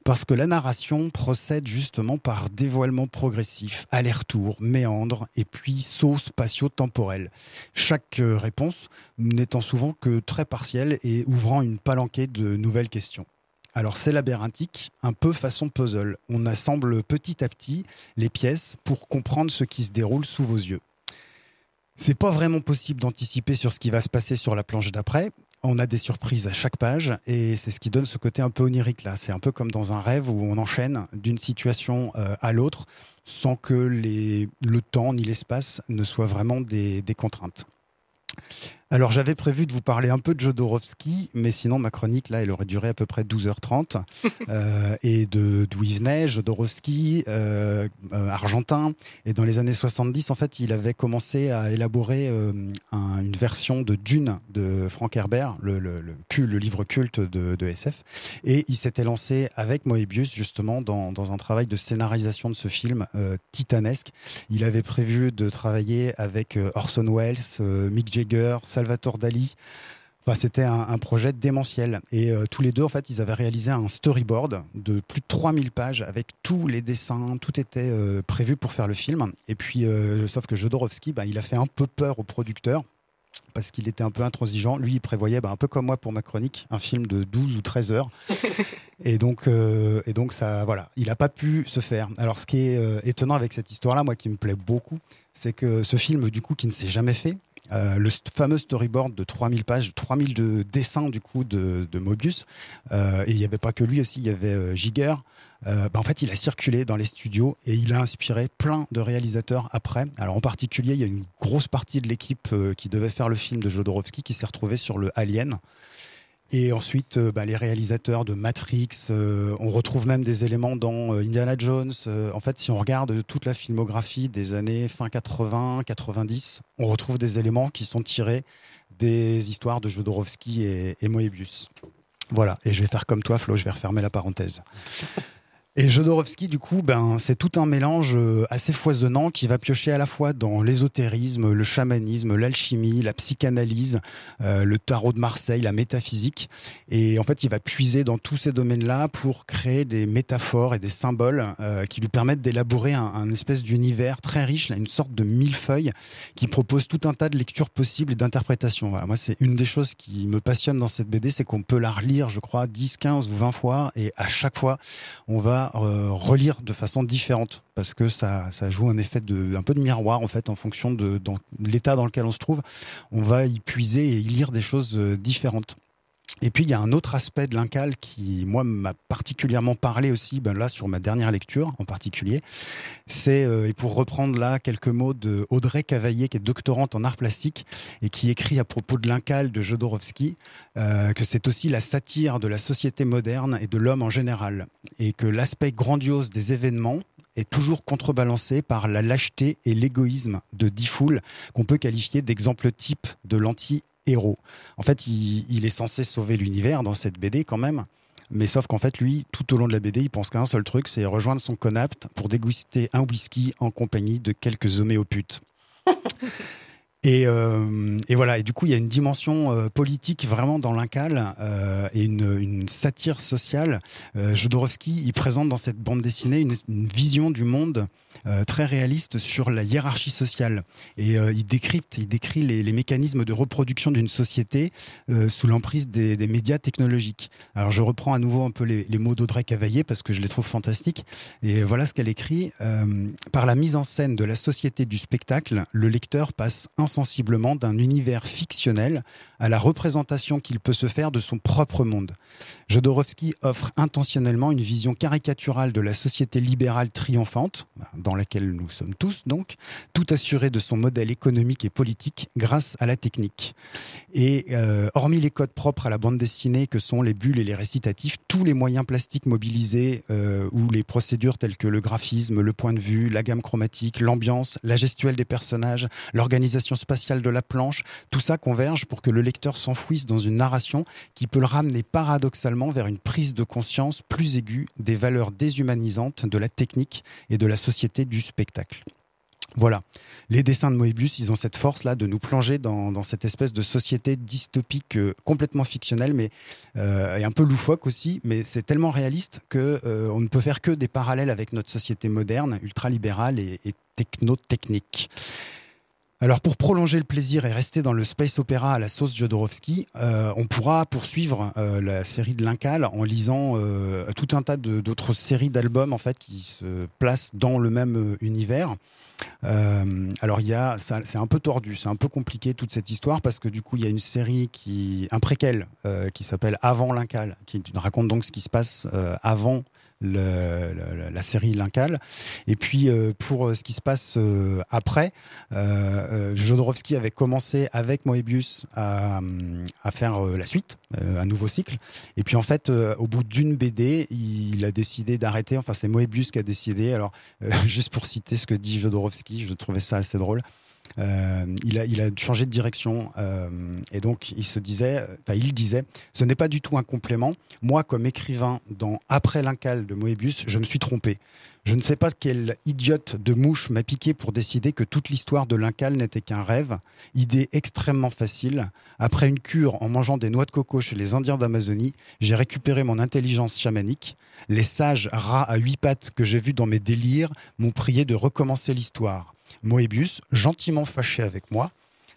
parce que la narration procède justement par dévoilement progressif, aller-retour, méandre, et puis saut spatio-temporel. Chaque euh, réponse n'étant souvent que très partielle et ouvrant une palanquée de nouvelles questions. Alors c'est labyrinthique, un peu façon puzzle. On assemble petit à petit les pièces pour comprendre ce qui se déroule sous vos yeux. C'est pas vraiment possible d'anticiper sur ce qui va se passer sur la planche d'après. On a des surprises à chaque page et c'est ce qui donne ce côté un peu onirique là. C'est un peu comme dans un rêve où on enchaîne d'une situation euh, à l'autre sans que le temps ni l'espace ne soient vraiment des contraintes. Alors j'avais prévu de vous parler un peu de Jodorowsky, mais sinon ma chronique là, elle aurait duré à peu près 12h30. Euh, et de d'où il venait, Jodorowsky, euh, euh, argentin. Et dans les années 70, en fait, il avait commencé à élaborer un- une version de Dune de Frank Herbert, le, le, le, cul- le livre culte de, de SF. Et il s'était lancé avec Moebius justement dans, dans un travail de scénarisation de ce film titanesque. Il avait prévu de travailler avec Orson Welles, Mick Jagger, Salvatore Dali. Enfin, c'était un, un projet démentiel. Et euh, tous les deux, en fait, ils avaient réalisé un storyboard de plus de 3000 pages avec tous les dessins, tout était euh, prévu pour faire le film. Et puis, euh, sauf que Jodorowsky, bah, il a fait un peu peur au producteur parce qu'il était un peu intransigeant. Lui, il prévoyait, bah, un peu comme moi pour ma chronique, un film de 12 ou 13 heures. Et donc, euh, et donc ça, voilà, il n'a pas pu se faire. Alors, ce qui est euh, étonnant avec cette histoire-là, moi, qui me plaît beaucoup, c'est que ce film, du coup, qui ne s'est jamais fait, euh, le fameux storyboard de 3000 pages, 3000 de dessins, du coup, de, de Mobius, euh, et il n'y avait pas que lui aussi, il y avait euh, Giger. Euh, bah, en fait, il a circulé dans les studios et il a inspiré plein de réalisateurs après. Alors, en particulier, il y a une grosse partie de l'équipe euh, qui devait faire le film de Jodorowsky qui s'est retrouvée sur le Alien. Et ensuite, euh, bah, les réalisateurs de Matrix, euh, on retrouve même des éléments dans euh, Indiana Jones. En fait, si on regarde toute la filmographie des années fin 80, 90, on retrouve des éléments qui sont tirés des histoires de Jodorowsky et, et Moebius. Voilà, et je vais faire comme toi, Flo, je vais refermer la parenthèse. Et Jodorowsky, du coup, ben, c'est tout un mélange euh, assez foisonnant qui va piocher à la fois dans l'ésotérisme, le chamanisme, l'alchimie, la psychanalyse, euh, le tarot de Marseille, la métaphysique. Et en fait, il va puiser dans tous ces domaines-là pour créer des métaphores et des symboles euh, qui lui permettent d'élaborer un, un espèce d'univers très riche, là, une sorte de millefeuille qui propose tout un tas de lectures possibles et d'interprétations. Voilà, moi, c'est une des choses qui me passionne dans cette BD, c'est qu'on peut la relire, je crois, 10, 15 ou 20 fois, et à chaque fois, on va euh, relire de façon différente parce que ça, joue un effet de un peu de miroir en fait en fonction de, l'état dans lequel on se trouve. On va y puiser et y lire des choses euh, différentes et puis il y a un autre aspect de l'incal qui moi m'a particulièrement parlé aussi ben là sur ma dernière lecture en particulier. C'est euh, et pour reprendre là quelques mots de Audrey Cavaillé qui est doctorante en art plastique et qui écrit à propos de l'incal de Jodorowsky euh, que c'est aussi la satire de la société moderne et de l'homme en général. Et que l'aspect grandiose des événements est toujours contrebalancé par la lâcheté et l'égoïsme de Diffoul qu'on peut qualifier d'exemple type de l'anti héros. En fait, il, est censé sauver l'univers dans cette BD quand même. Mais sauf qu'en fait, lui, tout au long de la BD, il pense qu'à un seul truc, c'est rejoindre son conapt pour déguster un whisky en compagnie de quelques homéoputes. Et, euh, et, voilà. Et du coup, il y a une dimension euh, politique vraiment dans l'incal euh, et une, satire sociale. Jodorowsky, il présente dans cette bande dessinée une, vision du monde très réaliste sur la hiérarchie sociale. Et il décrypte, il décrit les, mécanismes de reproduction d'une société sous l'emprise des, médias technologiques. Alors, je reprends à nouveau un peu les, les mots d'Audrey Cavaillé parce que je les trouve fantastiques. Et voilà ce qu'elle écrit. par la mise en scène de la société du spectacle, le lecteur passe un sensiblement d'un univers fictionnel à la représentation qu'il peut se faire de son propre monde. Jodorowsky offre intentionnellement une vision caricaturale de la société libérale triomphante, dans laquelle nous sommes tous donc, tout assuré de son modèle économique et politique grâce à la technique. Et euh, hormis les codes propres à la bande dessinée que sont les bulles et les récitatifs, tous les moyens plastiques mobilisés euh, ou les procédures telles que le graphisme, le point de vue, la gamme chromatique, l'ambiance, la gestuelle des personnages, l'organisation spatiale de la planche, tout ça converge pour que le lecteur s'enfouisse dans une narration qui peut le ramener paradoxalement vers une prise de conscience plus aiguë des valeurs déshumanisantes de la technique et de la société du spectacle. Voilà. Les dessins de Moebius, ils ont cette force-là de nous plonger dans, dans, cette espèce de société dystopique euh, complètement fictionnelle, mais euh, et un peu loufoque aussi. Mais c'est tellement réaliste que euh, on ne peut faire que des parallèles avec notre société moderne, ultralibérale et, et techno-technique. Alors pour prolonger le plaisir et rester dans le space opéra à la sauce Jodorowsky, euh, on pourra poursuivre euh, la série de l'Incal en lisant euh, tout un tas d'autres séries d'albums en fait qui se placent dans le même univers. Alors il y a, c'est un peu tordu, c'est un peu compliqué toute cette histoire parce que du coup il y a une série qui, un préquel qui s'appelle Avant l'Incal, qui raconte donc ce qui se passe avant la série L'Incal. Et puis euh, pour ce qui se passe euh, après, euh, Jodorowsky avait commencé avec Moebius à, à faire la suite, un nouveau cycle. Et puis en fait, au bout d'une BD, il a décidé d'arrêter. Enfin, c'est Moebius qui a décidé. Alors, juste pour citer ce que dit Jodorowsky, je trouvais ça assez drôle. Euh, il, a, changé de direction euh, et donc il se disait, enfin il disait, ce n'est pas du tout un complément. Moi, comme écrivain dans Après l'incal de Moebius, je me suis trompé. Je ne sais pas quelle idiote de mouche m'a piqué pour décider que toute l'histoire de l'incal n'était qu'un rêve. Idée extrêmement facile. Après une cure en mangeant des noix de coco chez les Indiens d'Amazonie, j'ai récupéré mon intelligence chamanique. Les sages rats à huit pattes que j'ai vus dans mes délires m'ont prié de recommencer l'histoire. Moebius, gentiment fâché avec moi,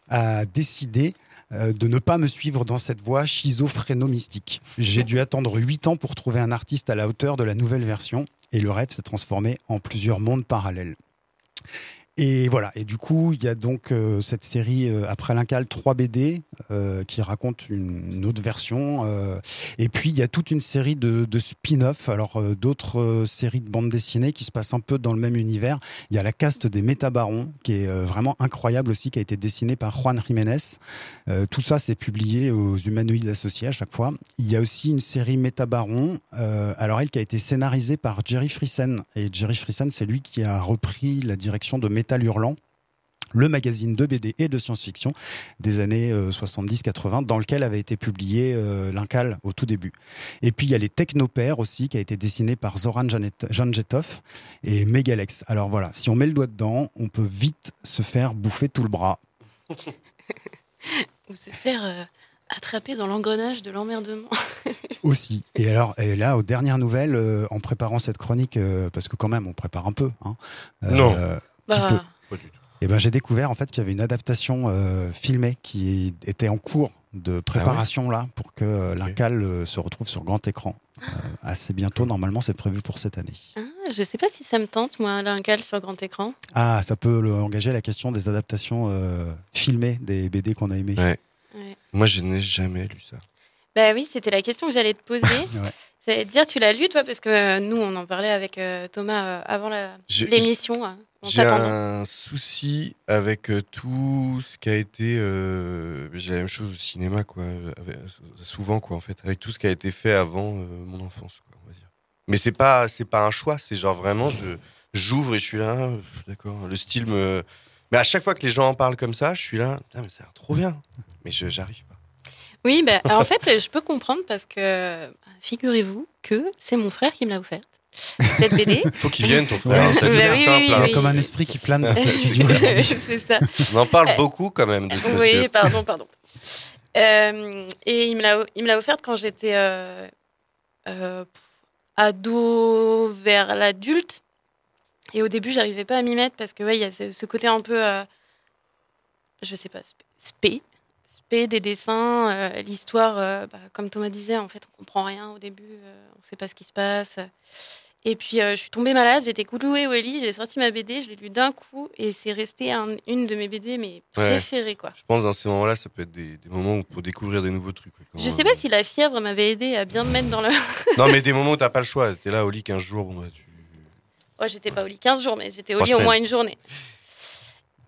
a décidé euh, de ne pas me suivre dans cette voie schizophréno-mystique. J'ai dû attendre huit ans pour trouver un artiste à la hauteur de la nouvelle version, et le rêve s'est transformé en plusieurs mondes parallèles. Et voilà. Et du coup, il y a donc euh, cette série euh, après l'Incal 3 BD euh, qui raconte une, une autre version. euh, et puis il y a toute une série de, de spin-off, alors euh, d'autres euh, séries de bandes dessinées qui se passent un peu dans le même univers. Il y a la caste des Métabarons qui est vraiment incroyable aussi, qui a été dessinée par Juan Jiménez. Tout ça, c'est publié aux Humanoïdes Associés à chaque fois. Il y a aussi une série Métabaron, euh, alors elle qui a été scénarisée par Jerry Friesen. Et Jerry Friesen, c'est lui qui a repris la direction de Métal Hurlant le magazine de BD et de science-fiction des années 70-80, dans lequel avait été publié euh, l'Incal au tout début. Et puis il y a les Technopères aussi, qui a été dessiné par Zoran Janjetov et Megalex. Alors voilà, si on met le doigt dedans, on peut vite se faire bouffer tout le bras. Ou se faire euh, attraper dans l'engrenage de l'emmerdement. Aussi. Et alors, et là, aux dernières nouvelles, euh, en préparant cette chronique, euh, parce que quand même, on prépare un peu. Hein, euh, Non. Bah. petit peu. Et ben, j'ai découvert en fait qu'il y avait une adaptation euh, filmée qui était en cours de préparation là pour que euh, l'Incal euh, se retrouve sur grand écran euh, assez bientôt. Normalement, c'est prévu pour cette année. Ah, je sais pas si ça me tente, moi, l'Incal sur grand écran. Ah, ça peut le- engager la question des adaptations euh, filmées des BD qu'on a aimées. Ouais. Ouais. Moi, je n'ai jamais lu ça. Bah oui, c'était la question que j'allais te poser. Ouais. J'allais te dire, tu l'as lu, toi, parce que euh, nous, on en parlait avec euh, Thomas euh, avant l'émission. J'ai un souci avec euh, tout ce qui a été. euh, J'ai la même chose au cinéma, quoi. avec- souvent, quoi, en fait, avec tout ce qui a été fait avant euh, mon enfance, quoi, on va dire. Mais c'est pas, c'est pas un choix. C'est genre vraiment, je j'ouvre et je suis là, d'accord. Le style me. Mais à chaque fois que les gens en parlent comme ça, je suis là, putain, mais ça a l'air trop bien. Mais je j'arrive pas. Oui, bah, en fait, je peux comprendre parce que figurez-vous que c'est mon frère qui me l'a offerte. Cette BD. Faut qu'il vienne, ton frère. Ouais, ça Bah devient oui, simple. oui, hein. oui. Comme un esprit qui plane dans ce studio. c'est ça. On en parle beaucoup quand même de ce monsieur. Oui, pardon, pardon. Euh, et il me l'a, il me l'a offerte quand j'étais euh, euh, ado vers l'adulte. Et au début, j'arrivais pas à m'y mettre parce que ouais, il y a ce, ce côté un peu, euh, je sais pas, spé, spé, des dessins, euh, l'histoire, euh, bah, comme Thomas disait, en fait, on comprend rien au début, euh, on sait pas ce qui se passe. Et puis, euh, je suis tombée malade, j'étais clouée au lit, j'ai sorti ma BD, je l'ai lu d'un coup, et c'est resté un- une de mes BD mes Ouais. préférées, quoi. Je pense que dans ces moments-là, ça peut être des, des moments où pour découvrir des nouveaux trucs. quoi. Quand, Je sais pas si la fièvre m'avait aidé à bien me mettre dans le. Non, mais des moments où t'as pas le choix. T'es là au lit 15 jours. Bon, bah, tu... Ouais, j'étais pas au lit 15 jours, mais j'étais au lit au moins une journée.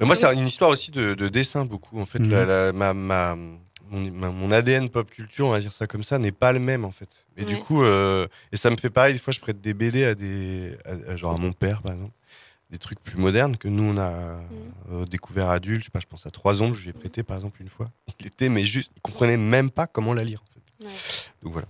Mais moi, c'est une histoire aussi de, de dessin beaucoup. En fait, Mhm. la- la- ma, ma- mon, ADN pop culture, on va dire ça comme ça, n'est pas le même en fait. Et du coup, euh, et ça me fait pareil. Des fois, je prête des BD à des, à- à- genre à mon père, par exemple, des trucs plus modernes que nous on a Mhm. euh, découvert adulte. Je sais pas, je pense à Trois ombres. Je lui ai prêté par exemple une fois. Il était, mais juste, il comprenait même pas comment la lire. En fait. Ouais. Donc voilà.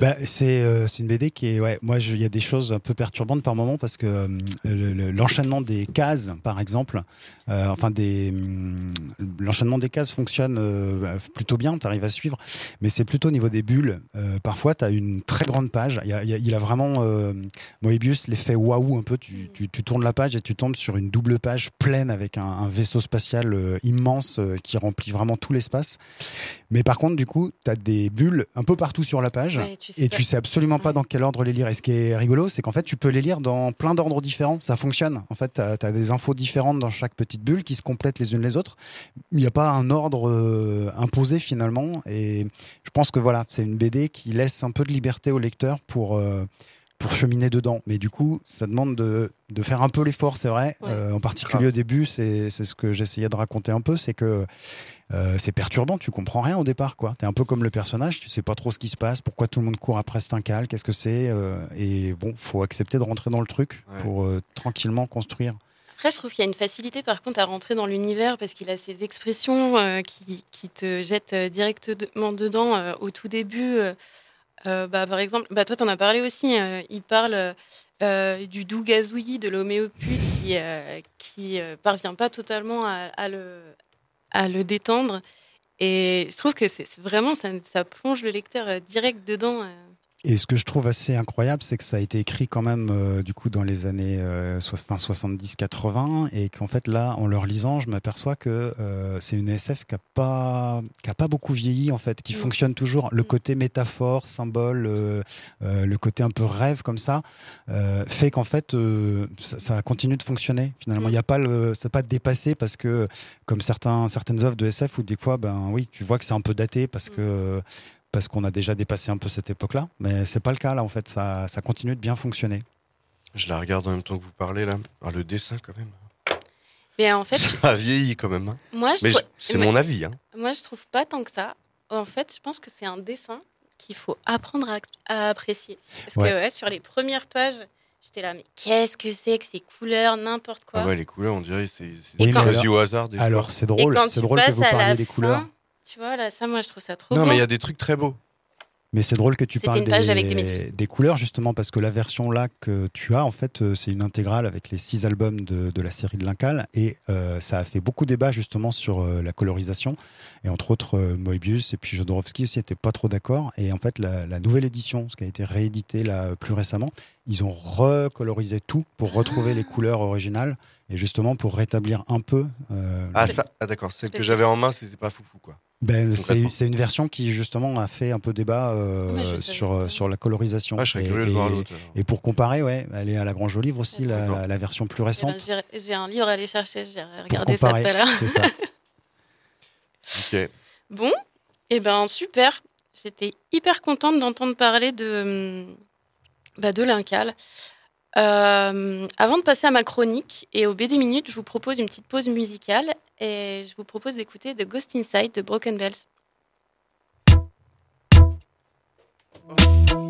Bah, euh, c'est une BD qui est moi il y a des choses un peu perturbantes par moment parce que euh, le- le- l'enchaînement des cases par exemple euh, enfin hum, l'enchaînement des cases fonctionne plutôt bien tu arrives à suivre mais c'est plutôt au niveau des bulles. Parfois tu as une très grande page. Il, a, vraiment Moebius l'effet waouh un peu. Tu, tu, tournes la page et tu tombes sur une double page pleine avec un, un vaisseau spatial immense qui remplit vraiment tout l'espace. Mais par contre du coup tu as des bulles un peu partout sur la page Ouais, tu sais et pas. tu sais absolument pas dans quel ordre les lire. Et ce qui est rigolo, c'est qu'en fait, tu peux les lire dans plein d'ordres différents. Ça fonctionne. En fait, tu as, des infos différentes dans chaque petite bulle qui se complètent les unes les autres. Il n'y a pas un ordre euh, imposé finalement. Et je pense que voilà, c'est une BD qui laisse un peu de liberté au lecteur pour. euh, pour cheminer dedans. Mais du coup, ça demande de, de faire un peu l'effort, c'est vrai. Ouais. Euh, en particulier au début, c'est c'est ce que j'essayais de raconter un peu, c'est que euh, c'est perturbant, tu comprends rien au départ, quoi. T'es un peu comme le personnage, tu sais pas trop ce qui se passe, pourquoi tout le monde court après Stincal, qu'est-ce que c'est, euh, et bon, faut accepter de rentrer dans le truc Ouais. pour euh, tranquillement construire. Après, je trouve qu'il y a une facilité, par contre, à rentrer dans l'univers parce qu'il a ces expressions euh, qui, qui te jettent directement dedans euh, au tout début. bah, par exemple, bah, toi, tu en as parlé aussi. euh, il parle euh, du doux gazouillis de l'homéopute qui, euh, qui euh, parvient pas totalement à, à le, à le détendre. Et je trouve que c'est vraiment, ça, plonge le lecteur euh, direct dedans. Et ce que je trouve assez incroyable, c'est que ça a été écrit quand même euh, du coup dans les années euh, soix- fin 70-80 et qu'en fait là, en le relisant, je m'aperçois que euh, c'est une SF qui a pas qui a pas beaucoup vieilli en fait, qui Mm. fonctionne toujours. Le côté métaphore, symbole, euh, le côté un peu rêve comme ça, fait qu'en fait ça, ça continue de fonctionner. Finalement, il Mm. n'y a pas le, c'est pas dépassé parce que comme certains certaines œuvres de SF où des fois, ben oui, tu vois que c'est un peu daté parce Mm. que parce qu'on a déjà dépassé un peu cette époque-là. Mais c'est pas le cas là, en fait. Ça, ça continue de bien fonctionner. Je la regarde en même temps que vous parlez là. Ah, le dessin quand même. Mais en fait, Ça a vieilli quand même. hein. moi, je Mais trou- je- c'est mais- mon avis. Hein. Moi, je trouve pas tant que ça. En fait, je pense que c'est un dessin qu'il faut apprendre à, à apprécier. Parce Ouais. que ouais, sur les premières pages, J'étais là, mais qu'est-ce que c'est que ces couleurs, n'importe quoi. Ah ouais, les couleurs, on dirait, c'est choisi au hasard. Des Alors c'est drôle, c'est drôle que vous parliez des fin, couleurs. Tu vois, là, ça, moi, je trouve ça trop Non, beau. mais il y a des trucs très beaux. Mais c'est drôle que tu parles des, avec des méduses. des couleurs justement parce que la version là que tu as en fait euh, c'est une intégrale avec les six albums de, de la série de Lincal et euh, ça a fait beaucoup débat justement sur euh, la colorisation et entre autres euh, Moebius et puis Jodorowsky aussi n'étaient pas trop d'accord et en fait la, la nouvelle édition ce qui a été réédité là plus récemment ils ont recolorisé tout pour retrouver les couleurs originales et justement pour rétablir un peu euh, Ah, le- ça, ah d'accord, celle que j'avais en main, c'était pas foufou, quoi. Ben, c'est une version qui justement a fait un peu débat euh, sur, euh, sur la colorisation. Ah, je serais et, curieux de voir l'autre. et pour comparer, ouais, elle est à la Grange au Livre aussi, la, la- la version plus Eh ben, récente. j'ai- un livre à aller chercher, j'ai pour regardé ça tout comparer, à l'heure. c'est ça. Bon, et ben super. J'étais hyper contente d'entendre parler de, hum, bah, de l'Incal. Euh, avant de passer à ma chronique et au BD Minute, je vous propose une petite pause musicale et je vous propose d'écouter The Ghost Inside de Broken Bells. She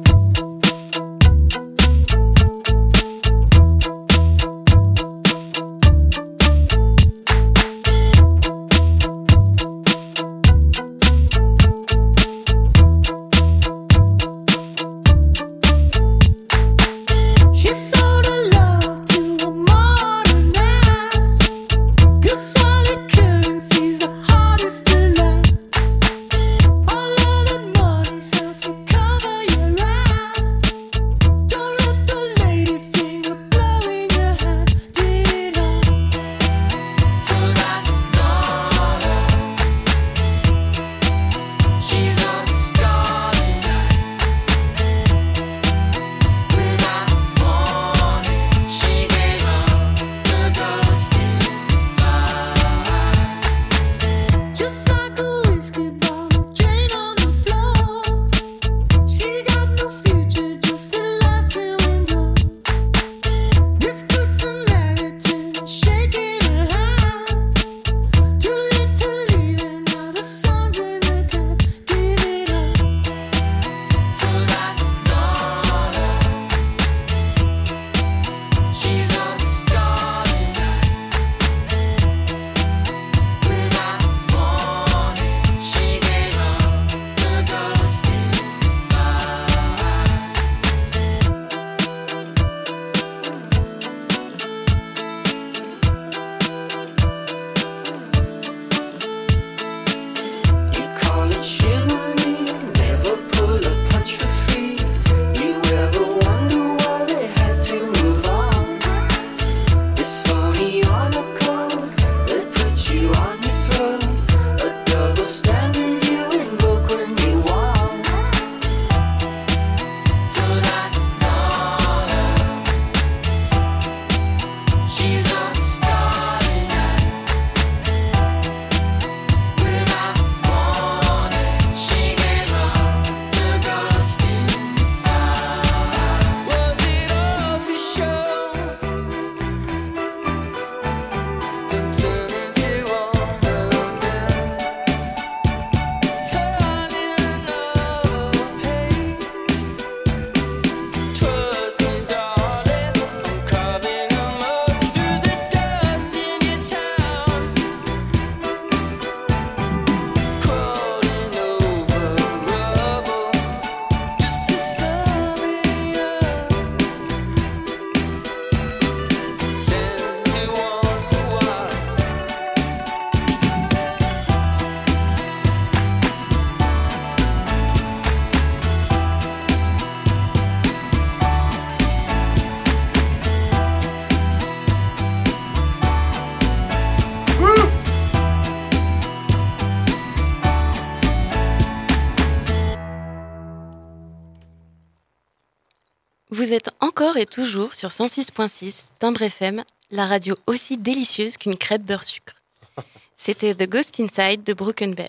et toujours sur 106.6 Timbre FM, la radio aussi délicieuse qu'une crêpe beurre sucre. C'était The Ghost Inside de Broken Bell.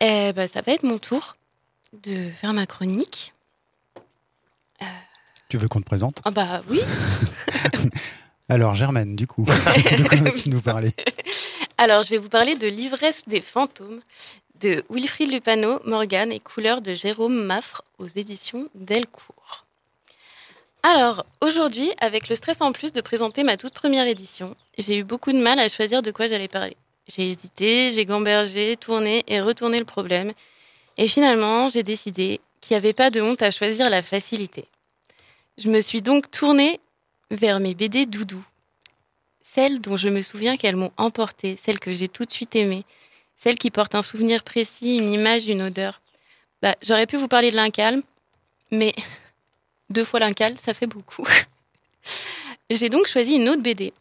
Eh ben, ça va être mon tour de faire ma chronique. Tu veux qu'on te présente? Ah bah oui. Alors Germaine, du coup, de quoi vas-tu nous parler? Alors, je vais vous parler de L'ivresse des fantômes de Wilfried Lupano, Morgan et couleurs de Jérôme Maffre aux éditions Delcourt. Alors, aujourd'hui, avec le stress en plus de présenter ma toute première édition, j'ai eu beaucoup de mal à choisir de quoi j'allais parler. J'ai hésité, j'ai gambergé, tourné et retourné le problème. Et finalement, j'ai décidé qu'il n'y avait pas de honte à choisir la facilité. Je me suis donc tournée vers mes BD doudou. Celles dont je me souviens qu'elles m'ont emportée, celles que j'ai tout de suite aimées, celles qui portent un souvenir précis, une image, une odeur. Bah, j'aurais pu vous parler de l'incalme, mais deux fois l'incal, ça fait beaucoup. j'ai donc choisi une autre BD,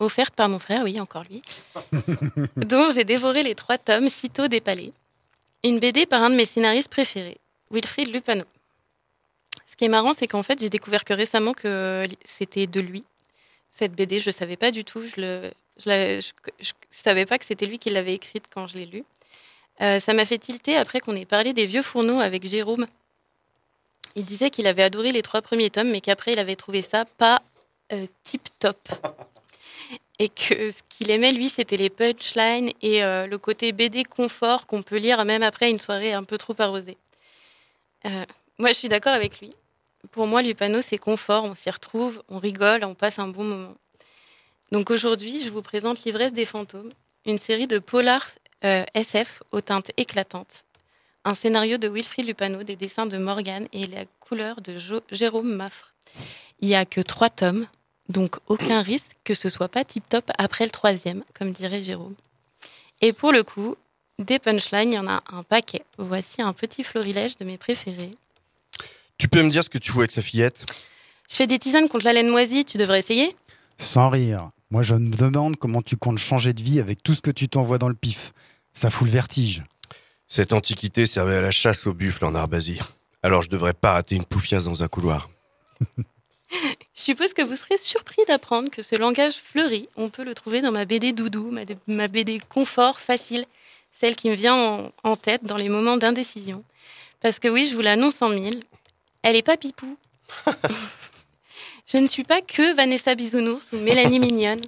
offerte par mon frère, oui, encore lui, dont j'ai dévoré les trois tomes sitôt dépalés. Une BD par un de mes scénaristes préférés, Wilfried Lupano. Ce qui est marrant, c'est qu'en fait, j'ai découvert que récemment que c'était de lui. Cette BD, je ne savais pas du tout. Je ne je, la- je- je savais pas que c'était lui qui l'avait écrite quand je l'ai lue. Euh, ça m'a fait tilter après qu'on ait parlé des vieux fourneaux avec Jérôme. Il disait qu'il avait adoré les trois premiers tomes, mais qu'après, il avait trouvé ça pas euh, tip-top. Et que ce qu'il aimait, lui, c'était les punchlines et euh, le côté BD confort qu'on peut lire même après une soirée un peu trop arrosée. Euh, moi, je suis d'accord avec lui. Pour moi, Lupano, c'est confort, on s'y retrouve, on rigole, on passe un bon moment. Donc aujourd'hui, je vous présente L'ivresse des fantômes, une série de polars SF aux teintes éclatantes. Un scénario de Wilfried Lupano, des dessins de Morgan et la couleur de Jo- Jérôme Maffre. Il n'y a que trois tomes, donc aucun risque que ce soit pas tip-top après le troisième, comme dirait Jérôme. Et pour le coup, des punchlines, il y en a un paquet. Voici un petit florilège de mes préférés. Tu peux me dire ce que tu fous avec sa fillette? Je fais des tisanes contre la laine moisie, tu devrais essayer? Sans rire. Moi, je me demande comment tu comptes changer de vie avec tout ce que tu t'envoies dans le pif. Ça fout le vertige. Cette antiquité servait à la chasse au buffle en Arbasie. Alors je devrais pas rater une poufiasse dans un couloir. Je suppose que vous serez surpris d'apprendre que ce langage fleuri, on peut le trouver dans ma BD doudou, ma, ma BD confort, facile, celle qui me vient en, en tête dans les moments d'indécision. Parce que oui, je vous l'annonce en mille, elle est pas pipou. je ne suis pas que Vanessa Bisounours ou Mélanie Mignonne.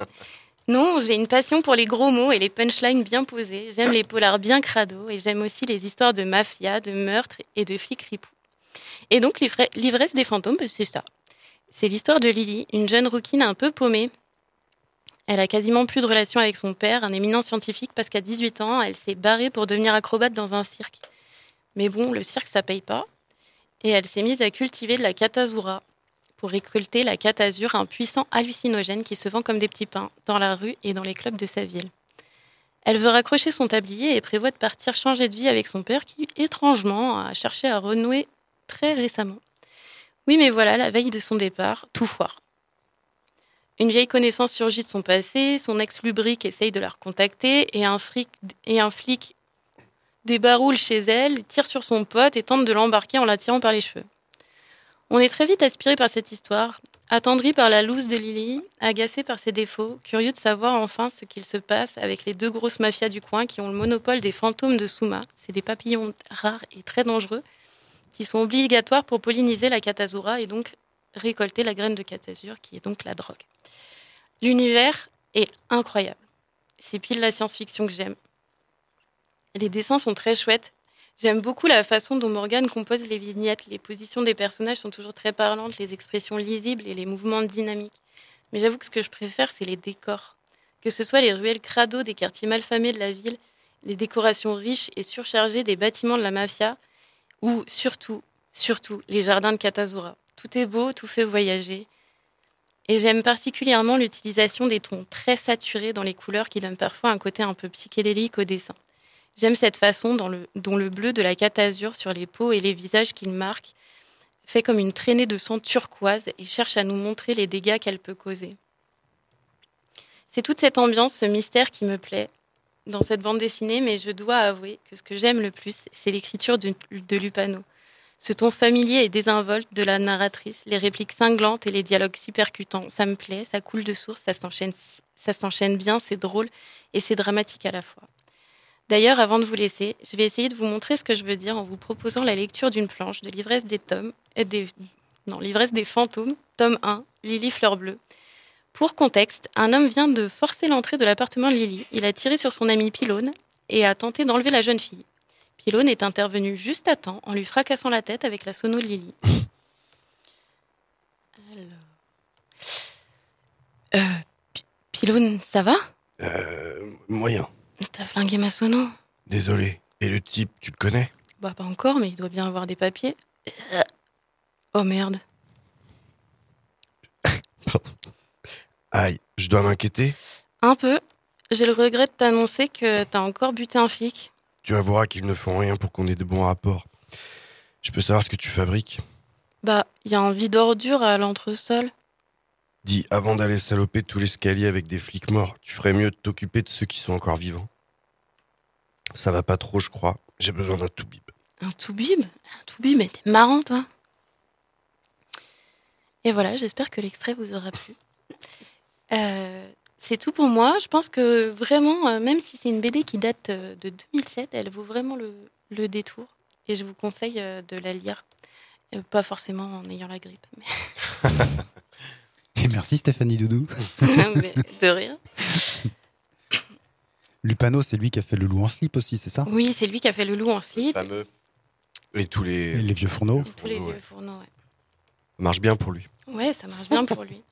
Non, j'ai une passion pour les gros mots et les punchlines bien posées. J'aime les polars bien crado et j'aime aussi les histoires de mafia, de meurtre et de flics ripoux. Et donc, l'ivre- l'ivresse des fantômes, ben, c'est ça. C'est l'histoire de Lily, une jeune rouquine un peu paumée. Elle a quasiment plus de relation avec son père, un éminent scientifique, parce qu'à 18 ans, elle s'est barrée pour devenir acrobate dans un cirque. Mais bon, le cirque, ça paye pas. Et elle s'est mise à cultiver de la catazura pour récolter la catazure, un puissant hallucinogène qui se vend comme des petits pains dans la rue et dans les clubs de sa ville. Elle veut raccrocher son tablier et prévoit de partir changer de vie avec son père qui, étrangement, a cherché à renouer très récemment. Oui, mais voilà, la veille de son départ, tout foire. Une vieille connaissance surgit de son passé, son ex-lubrique essaye de la recontacter et un, et un flic débaroule chez elle, tire sur son pote et tente de l'embarquer en la tirant par les cheveux. On est très vite aspiré par cette histoire, attendri par la loose de Lily, agacé par ses défauts, curieux de savoir enfin ce qu'il se passe avec les deux grosses mafias du coin qui ont le monopole des fantômes de Souma. C'est des papillons rares et très dangereux qui sont obligatoires pour polliniser la catazura et donc récolter la graine de catazure qui est donc la drogue. L'univers est incroyable. C'est pile la science-fiction que j'aime. Les dessins sont très chouettes. J'aime beaucoup la façon dont Morgane compose les vignettes. Les positions des personnages sont toujours très parlantes, les expressions lisibles et les mouvements dynamiques. Mais j'avoue que ce que je préfère, c'est les décors. Que ce soit les ruelles crado des quartiers malfamés de la ville, les décorations riches et surchargées des bâtiments de la mafia, ou surtout, surtout, les jardins de Katazura. Tout est beau, tout fait voyager. Et j'aime particulièrement l'utilisation des tons très saturés dans les couleurs qui donnent parfois un côté un peu psychédélique au dessin. J'aime cette façon dont le, bleu de la catazure sur les peaux et les visages qu'il marque fait comme une traînée de sang turquoise et cherche à nous montrer les dégâts qu'elle peut causer. C'est toute cette ambiance, ce mystère qui me plaît dans cette bande dessinée, mais je dois avouer que ce que j'aime le plus, c'est l'écriture de, de Lupano. Ce ton familier et désinvolte de la narratrice, les répliques cinglantes et les dialogues si percutants, ça me plaît, ça coule de source, ça s'enchaîne bien, c'est drôle et c'est dramatique à la fois. D'ailleurs, avant de vous laisser, je vais essayer de vous montrer ce que je veux dire en vous proposant la lecture d'une planche de l'ivresse des tomes, euh, non, l'ivresse des fantômes, tome 1, Lily Fleur Bleue. Pour contexte, un homme vient de forcer l'entrée de l'appartement de Lily. Il a tiré sur son ami Pylone et a tenté d'enlever la jeune fille. Pylone est intervenu juste à temps en lui fracassant la tête avec la sono Lily. Euh, Pi- Pilone, ça va? Euh, moyen. T'as flingué ma sono Désolé. Et le type, tu le connais? Bah, pas encore, mais il doit bien avoir des papiers. Oh merde. Aïe, je dois m'inquiéter? Un peu. J'ai le regret de t'annoncer que t'as encore buté un flic. Tu avoueras qu'ils ne font rien pour qu'on ait de bons rapports. Je peux savoir ce que tu fabriques? Bah, il y a un vide ordure à l'entresol. Dis, avant d'aller saloper tout l'escalier avec des flics morts, tu ferais mieux de t'occuper de ceux qui sont encore vivants. Ça va pas trop, je crois. J'ai besoin d'un toubib. Un toubib? Un toubib, mais t'es marrant, toi. Et voilà, j'espère que l'extrait vous aura plu. Euh, c'est tout pour moi. Je pense que vraiment, euh, même si c'est une BD qui date euh, de 2007, elle vaut vraiment le, le détour. Et je vous conseille de la lire. Pas forcément en ayant la grippe. mais- Et merci Stéphanie Doudou. mais de rien. Lupano, c'est lui qui a fait le loup en slip aussi, c'est ça? Oui, c'est lui qui a fait le loup en slip. Fameux. Et tous les. Et les vieux fourneaux. Tous les vieux fourneaux, ouais. Ça marche bien pour lui. Ouais, ça marche bien pour lui.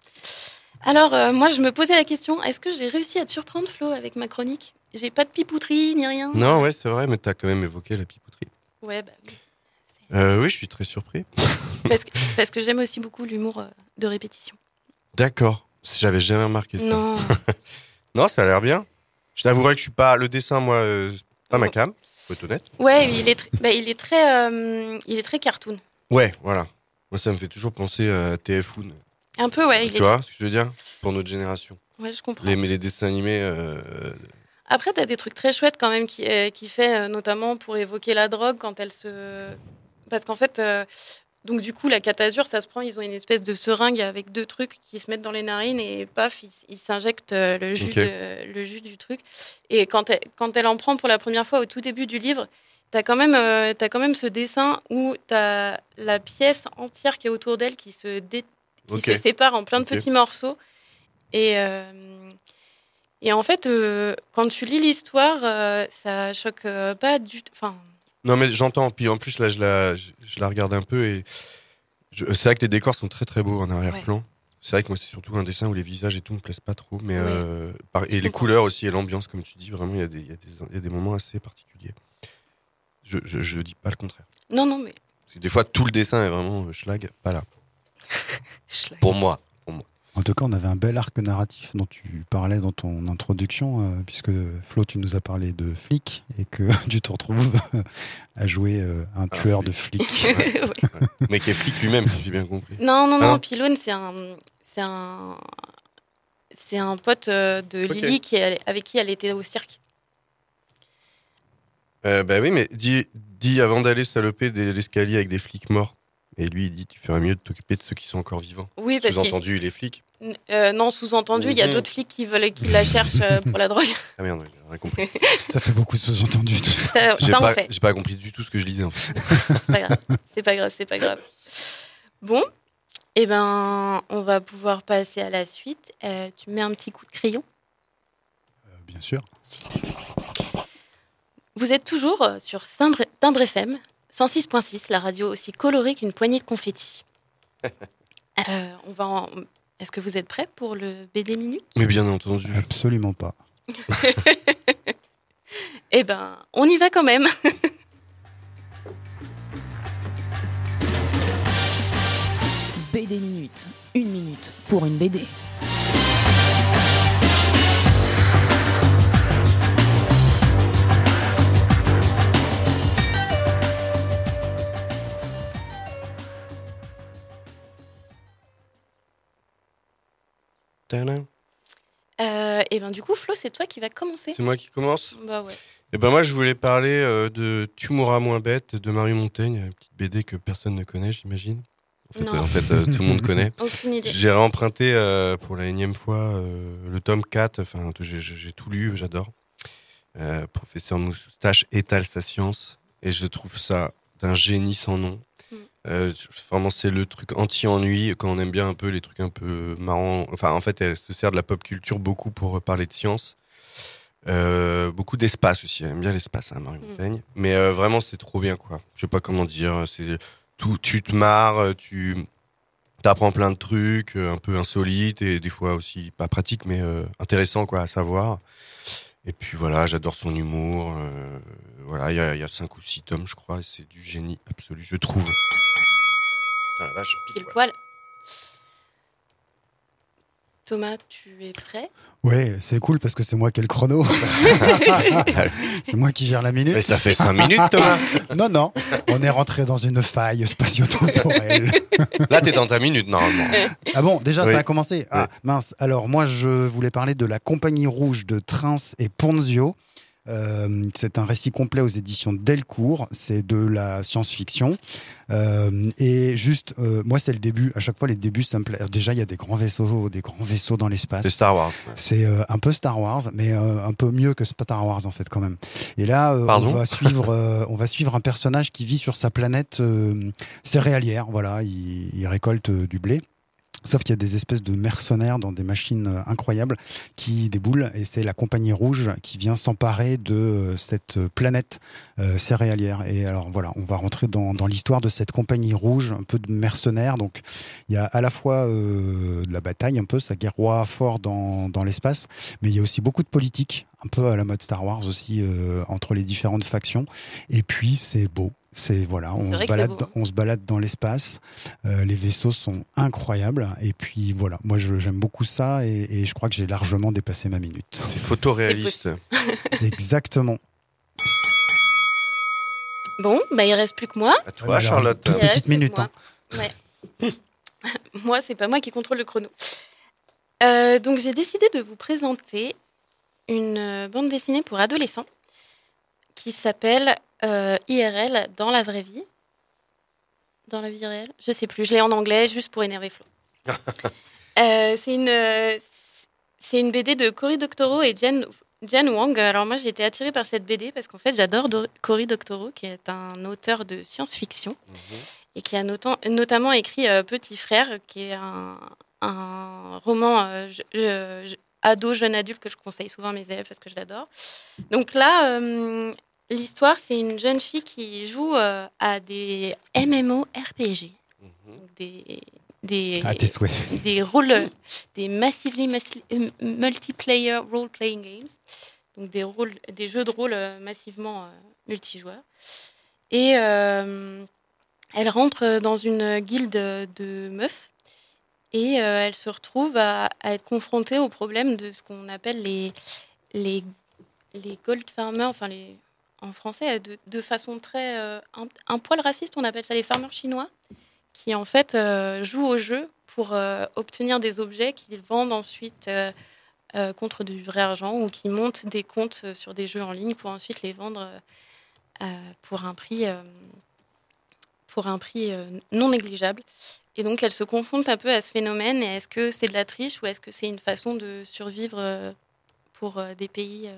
Alors, euh, moi, je me posais la question est-ce que j'ai réussi à te surprendre, Flo, avec ma chronique? J'ai pas de pipouterie ni rien. Non, ouais, c'est vrai, mais t'as quand même évoqué la pipouterie. Ouais, bah oui. Euh, oui, je suis très surpris. Parce que, parce que j'aime aussi beaucoup l'humour euh, de répétition. D'accord. J'avais jamais remarqué ça. Non. non, ça a l'air bien. Je t'avouerai que je suis pas. Le dessin, moi, euh, pas ma cam. Faut être honnête. Ouais, il est, bah, il est très, euh, il est très cartoon. Ouais, voilà. Moi, ça me fait toujours penser à TF1. Un peu, ouais. Il Tu est vois ce que je veux dire? Pour notre génération. Ouais, je comprends. Les, mais les dessins animés. euh, Après, t'as des trucs très chouettes quand même qui, qui fait, notamment pour évoquer la drogue quand elle se. Parce qu'en fait, donc du coup, la catasure, ça se prend, ils ont une espèce de seringue avec deux trucs qui se mettent dans les narines et paf, ils s'injectent euh, le, jus Ok. de- le jus du truc. Et quand elle, quand elle en prend pour la première fois au tout début du livre, t'as quand, même, euh, t'as quand même ce dessin où t'as la pièce entière qui est autour d'elle qui se, dé- qui se sépare en plein de petits morceaux. Et. euh, et en fait, euh, quand tu lis l'histoire, ça choque pas du tout. Enfin, Non, mais j'entends. Puis en plus, là, je la, je, la regarde un peu et je- c'est vrai que les décors sont très très beaux en arrière-plan. C'est vrai que moi, c'est surtout un dessin où les visages et tout me plaisent pas trop. Mais, euh, par- et les couleurs aussi et l'ambiance, comme tu dis, vraiment, il y, a des- il y, y a des moments assez particuliers. Je, je, je dis pas le contraire. non, non, mais Parce que des fois, tout le dessin est vraiment euh, schlag, pas là. Pour moi. En tout cas, on avait un bel arc narratif dont tu parlais dans ton introduction, euh, puisque Flo, tu nous as parlé de flic et que tu te retrouves à jouer euh, un tueur de flic. Mais qui est flic lui-même, si j'ai bien compris. non, non, Hein non. Pylone, c'est un, c'est un, c'est un pote euh, de. Lily qui est- avec qui elle était au cirque. Euh, bah oui, mais dis, dis avant d'aller saloper des- l'escalier avec des flics morts. Et lui, il dit tu ferais mieux de t'occuper de ceux qui sont encore vivants. Oui, parce Sous-entendu, il est flic. N- euh, non, sous-entendu, il y a Mhm. d'autres flics qui veulent qu'il la cherche euh, pour la drogue. Ah merde, ouais, j'ai rien compris. Ça fait beaucoup de sous-entendus, tout ça. Ça, J'ai ça, pas, fait. j'ai pas compris du tout ce que je lisais en fait. C'est pas grave. C'est pas grave, c'est pas grave. Bon, eh ben, on va pouvoir passer à la suite. Euh, tu mets un petit coup de crayon? Bien sûr. Vous êtes toujours euh, sur Timbre Timbre FM, 106.6, la radio aussi colorée qu'une poignée de confettis. Euh, on va en- Est-ce que vous êtes prêts pour le BD Minute? Mais bien entendu. Absolument pas. Eh ben, on y va quand même. BD Minute. Une minute pour une BD. Euh, et ben, du coup, Flo, c'est toi qui va commencer. C'est moi qui commence Bah ouais. Et ben moi, je voulais parler euh, de Tu mourras moins bête de Marie Montaigne, une petite BD que personne ne connaît, j'imagine. En fait, Non. euh, en fait, euh, tout le monde connaît. Aucune idée. J'ai réemprunté pour la énième fois le tome 4, enfin, j'ai- tout lu, j'adore. Professeur Moustache étale sa science, et je trouve ça d'un génie sans nom. Euh, vraiment, c'est le truc anti-ennui, quand on aime bien un peu les trucs un peu marrants. Enfin, en fait, elle se sert de la pop culture beaucoup pour parler de science. Euh, beaucoup d'espace aussi. Elle aime bien l'espace, hein, Marie Mm. Montaigne. Mais euh, vraiment, c'est trop bien, quoi. Je sais pas comment dire. C'est tout. Tu te marres, tu T'apprends plein de trucs, euh, un peu insolites et des fois aussi pas pratiques, mais euh, intéressants quoi à savoir. Et puis voilà, j'adore son humour. euh, voilà, il y a, il y a cinq ou six tomes, je crois, et c'est du génie absolu, je trouve. Putain, la vache, Pile poil. Thomas, tu es prêt? Ouais, c'est cool parce que c'est moi qui ai le chrono. c'est moi qui gère la minute. Mais ça fait cinq minutes, Thomas. non, non. On est rentré dans une faille spatio-temporelle. Là, t'es dans ta minute normalement. Ah bon, déjà Oui. ça a commencé. Ah mince. Alors moi je voulais parler de la Compagnie Rouge de Trins et Ponzio. Euh, c'est un récit complet aux éditions Delcourt. C'est de la science-fiction. Euh, et juste, euh, moi c'est le début. À chaque fois les débuts ça me plaît. Déjà il y a des grands vaisseaux, des grands vaisseaux dans l'espace. C'est Star Wars. C'est euh, un peu Star Wars, mais euh, un peu mieux que Star Wars en fait quand même. Et là, euh, on va suivre, euh, on va suivre un personnage qui vit sur sa planète euh, céréalière. Voilà, il, il récolte du blé. Sauf qu'il y a des espèces de mercenaires dans des machines euh, incroyables qui déboulent et c'est la compagnie rouge qui vient s'emparer de euh, cette planète euh, céréalière. Et alors voilà, on va rentrer dans, l'histoire de cette compagnie rouge, un peu de mercenaires. Donc il y a à la fois de la bataille, un peu, ça guerroie fort dans, l'espace, mais il y a aussi beaucoup de politique, un peu à la mode Star Wars aussi, entre les différentes factions. Et puis c'est beau. C'est voilà, on se balade, dans- on se balade dans l'espace. Euh, les vaisseaux sont incroyables. Et puis voilà, moi je- j'aime beaucoup ça et, et je crois que j'ai largement dépassé ma minute. C'est photoréaliste. Exactement. Bon, bah il reste plus que moi. À toi, Charlotte. Toute petite minute. moi. hein. Ouais. moi, c'est pas moi qui contrôle le chrono. Euh, donc j'ai décidé de vous présenter une euh, bande dessinée pour adolescents qui s'appelle euh, IRL dans la vraie vie. Dans la vie réelle Je sais plus, je l'ai en anglais juste pour énerver Flo. Euh, c'est une, c'est une BD de Cory Doctorow et Jen, Jen Wang. Alors moi j'ai été attirée par cette BD parce qu'en fait j'adore Do- Cory Doctorow qui est un auteur de science-fiction et qui a notam- notamment écrit euh, Petit Frère qui est un, un roman je- je- je- ado, jeune adulte que je conseille souvent à mes élèves parce que je l'adore. Donc là, euh, l'histoire, c'est une jeune fille qui joue euh, à des MMORPG. Donc des, des, des rôles, des massively massi- euh, multiplayer role-playing games. Donc des, rôles, des jeux de rôle euh, massivement euh, multijoueurs. Et euh, elle rentre dans une guilde de meufs et elle se retrouve à, à être confrontée au problème de ce qu'on appelle les, les, les gold farmers, enfin les, en français, de, façon très. euh, un, poil raciste, on appelle ça les farmers chinois, qui en fait euh, jouent au jeu pour euh, obtenir des objets qu'ils vendent ensuite contre du vrai argent ou qui montent des comptes sur des jeux en ligne pour ensuite les vendre pour un prix, pour un prix non négligeable. Et donc, elle se confronte un peu à ce phénomène. Est-ce que c'est de la triche ou est-ce que c'est une façon de survivre pour des pays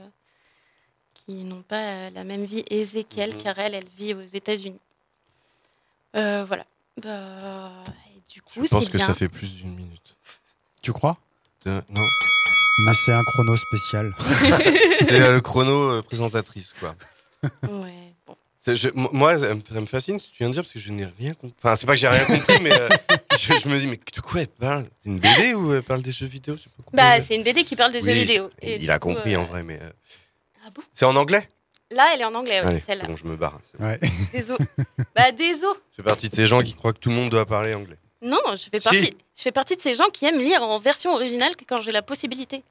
qui n'ont pas euh, la même vie aisée qu'elle, Mhm. car elle, elle vit aux États-Unis. Euh, voilà. Bah, et du coup, Je pense c'est que bien. ça fait plus d'une minute. Tu crois? Non? Mais c'est un chrono spécial. C'est euh, le chrono euh, présentatrice, quoi. Ouais, bon. Je- moi, ça me, ça me fascine ce que tu viens de dire parce que je n'ai rien compris. Enfin, c'est pas que j'ai rien compris, mais euh, je, je me dis, mais de quoi elle parle? C'est une BD ou elle parle des jeux vidéo? Pas. Bah, c'est une BD qui parle des Oui, jeux vidéo. il- Et il du a coup, compris euh, en vrai, mais. Ah bon? C'est en anglais? Là, elle est en anglais, ouais, Allez, celle-là. c'est bon, je me barre. c'est bon. Ouais. Désolé. bah, désolé. Je fais partie de ces gens qui croient que tout le monde doit parler anglais. Non, je fais, Si. partie, je fais partie de ces gens qui aiment lire en version originale quand j'ai la possibilité.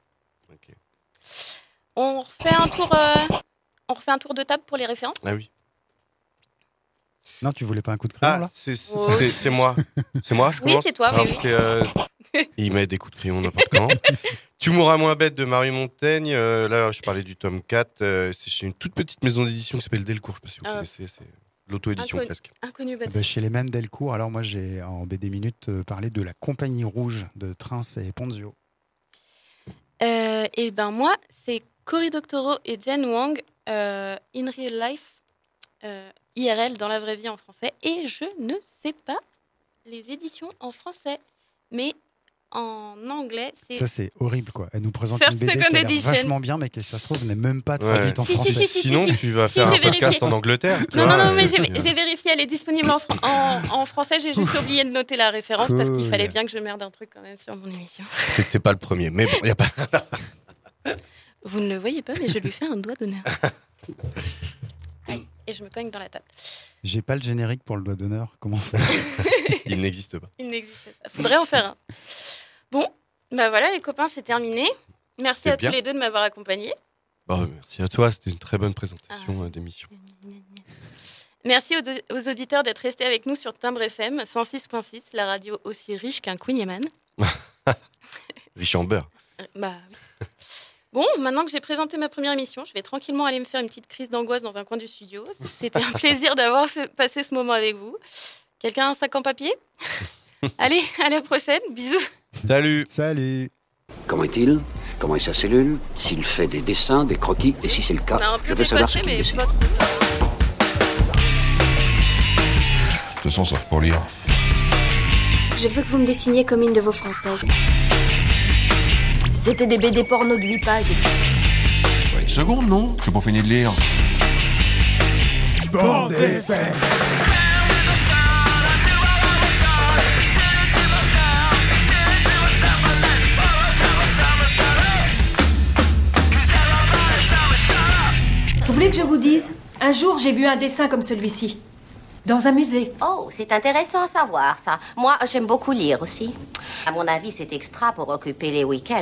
On refait un tour, euh, on refait un tour de table pour les références? Ah oui. Non, tu voulais pas un coup de crayon Ah, là c'est moi. C'est moi, je Oui, c'est toi, oui, euh, il met des coups de crayon n'importe quand. Tu mourras moins bête de Marie Montaigne. euh, là, je parlais du tome 4. euh, c'est chez une toute petite maison d'édition qui s'appelle Delcourt. Je sais pas si vous Ah. connaissez. C'est l'auto-édition Inconnu- presque. Inconnu Eh ben, Chez les mêmes Delcourt, alors moi j'ai en BD Minute euh, parlé de la Compagnie Rouge de Trins et Ponzio. Et ben moi, c'est Cory Doctorow et Jen Wang, euh, In Real Life, euh, IRL dans la vraie vie en français. Et je ne sais pas les éditions en français. Mais en anglais. Ça, c'est horrible, quoi. Elle nous présente First une BD qui a l'air vachement bien, mais qui, ça se trouve, n'est même pas Ouais. traduite en Si, si, français. si, si, Sinon, si, tu vas faire un podcast vérifié. en Angleterre. Non, vois, non, non, mais j'ai vérifié, elle est disponible en, fran- en, en français. J'ai juste oublié de noter la référence parce qu'il fallait bien que je merde un truc quand même sur mon émission. C'est que c'est pas le premier, mais bon, il y a pas. Vous ne le voyez pas, mais je lui fais un doigt d'honneur. Et je me cogne dans la table. J'ai pas le générique pour le doigt d'honneur. Comment faire? Il n'existe pas. Il n'existe pas. Faudrait en faire un. Bon, bah voilà, les copains, c'est terminé. Merci à bien. tous les deux de m'avoir accompagné. Bah, merci à toi, c'était une très bonne présentation euh, d'émission. Merci aux, aux auditeurs d'être restés avec nous sur Timbre FM 106.6, la radio aussi riche qu'un Queen Riche en beurre. Bah oui. Bon, maintenant que j'ai présenté ma première émission, je vais tranquillement aller me faire une petite crise d'angoisse dans un coin du studio. C'était un plaisir d'avoir passé ce moment avec vous. Quelqu'un a un sac en papier? Allez, à la prochaine. Bisous. Salut. Salut. Comment est-il? Comment est sa cellule? S'il fait des dessins, des croquis? Et si c'est le cas, On a un peu je veux savoir ce qu'il dessine. De toute façon, sauf pour lire. Je veux que vous me dessiniez comme une de vos françaises. C'était des BD porno de 8 pages. Ouais, une seconde, non Je pas fini de lire. Bande FM. Vous voulez que je vous dise? Un jour, j'ai vu un dessin comme celui-ci. Dans un musée. Oh, c'est intéressant à savoir ça. Moi, j'aime beaucoup lire aussi. À mon avis, c'est extra pour occuper les week-ends.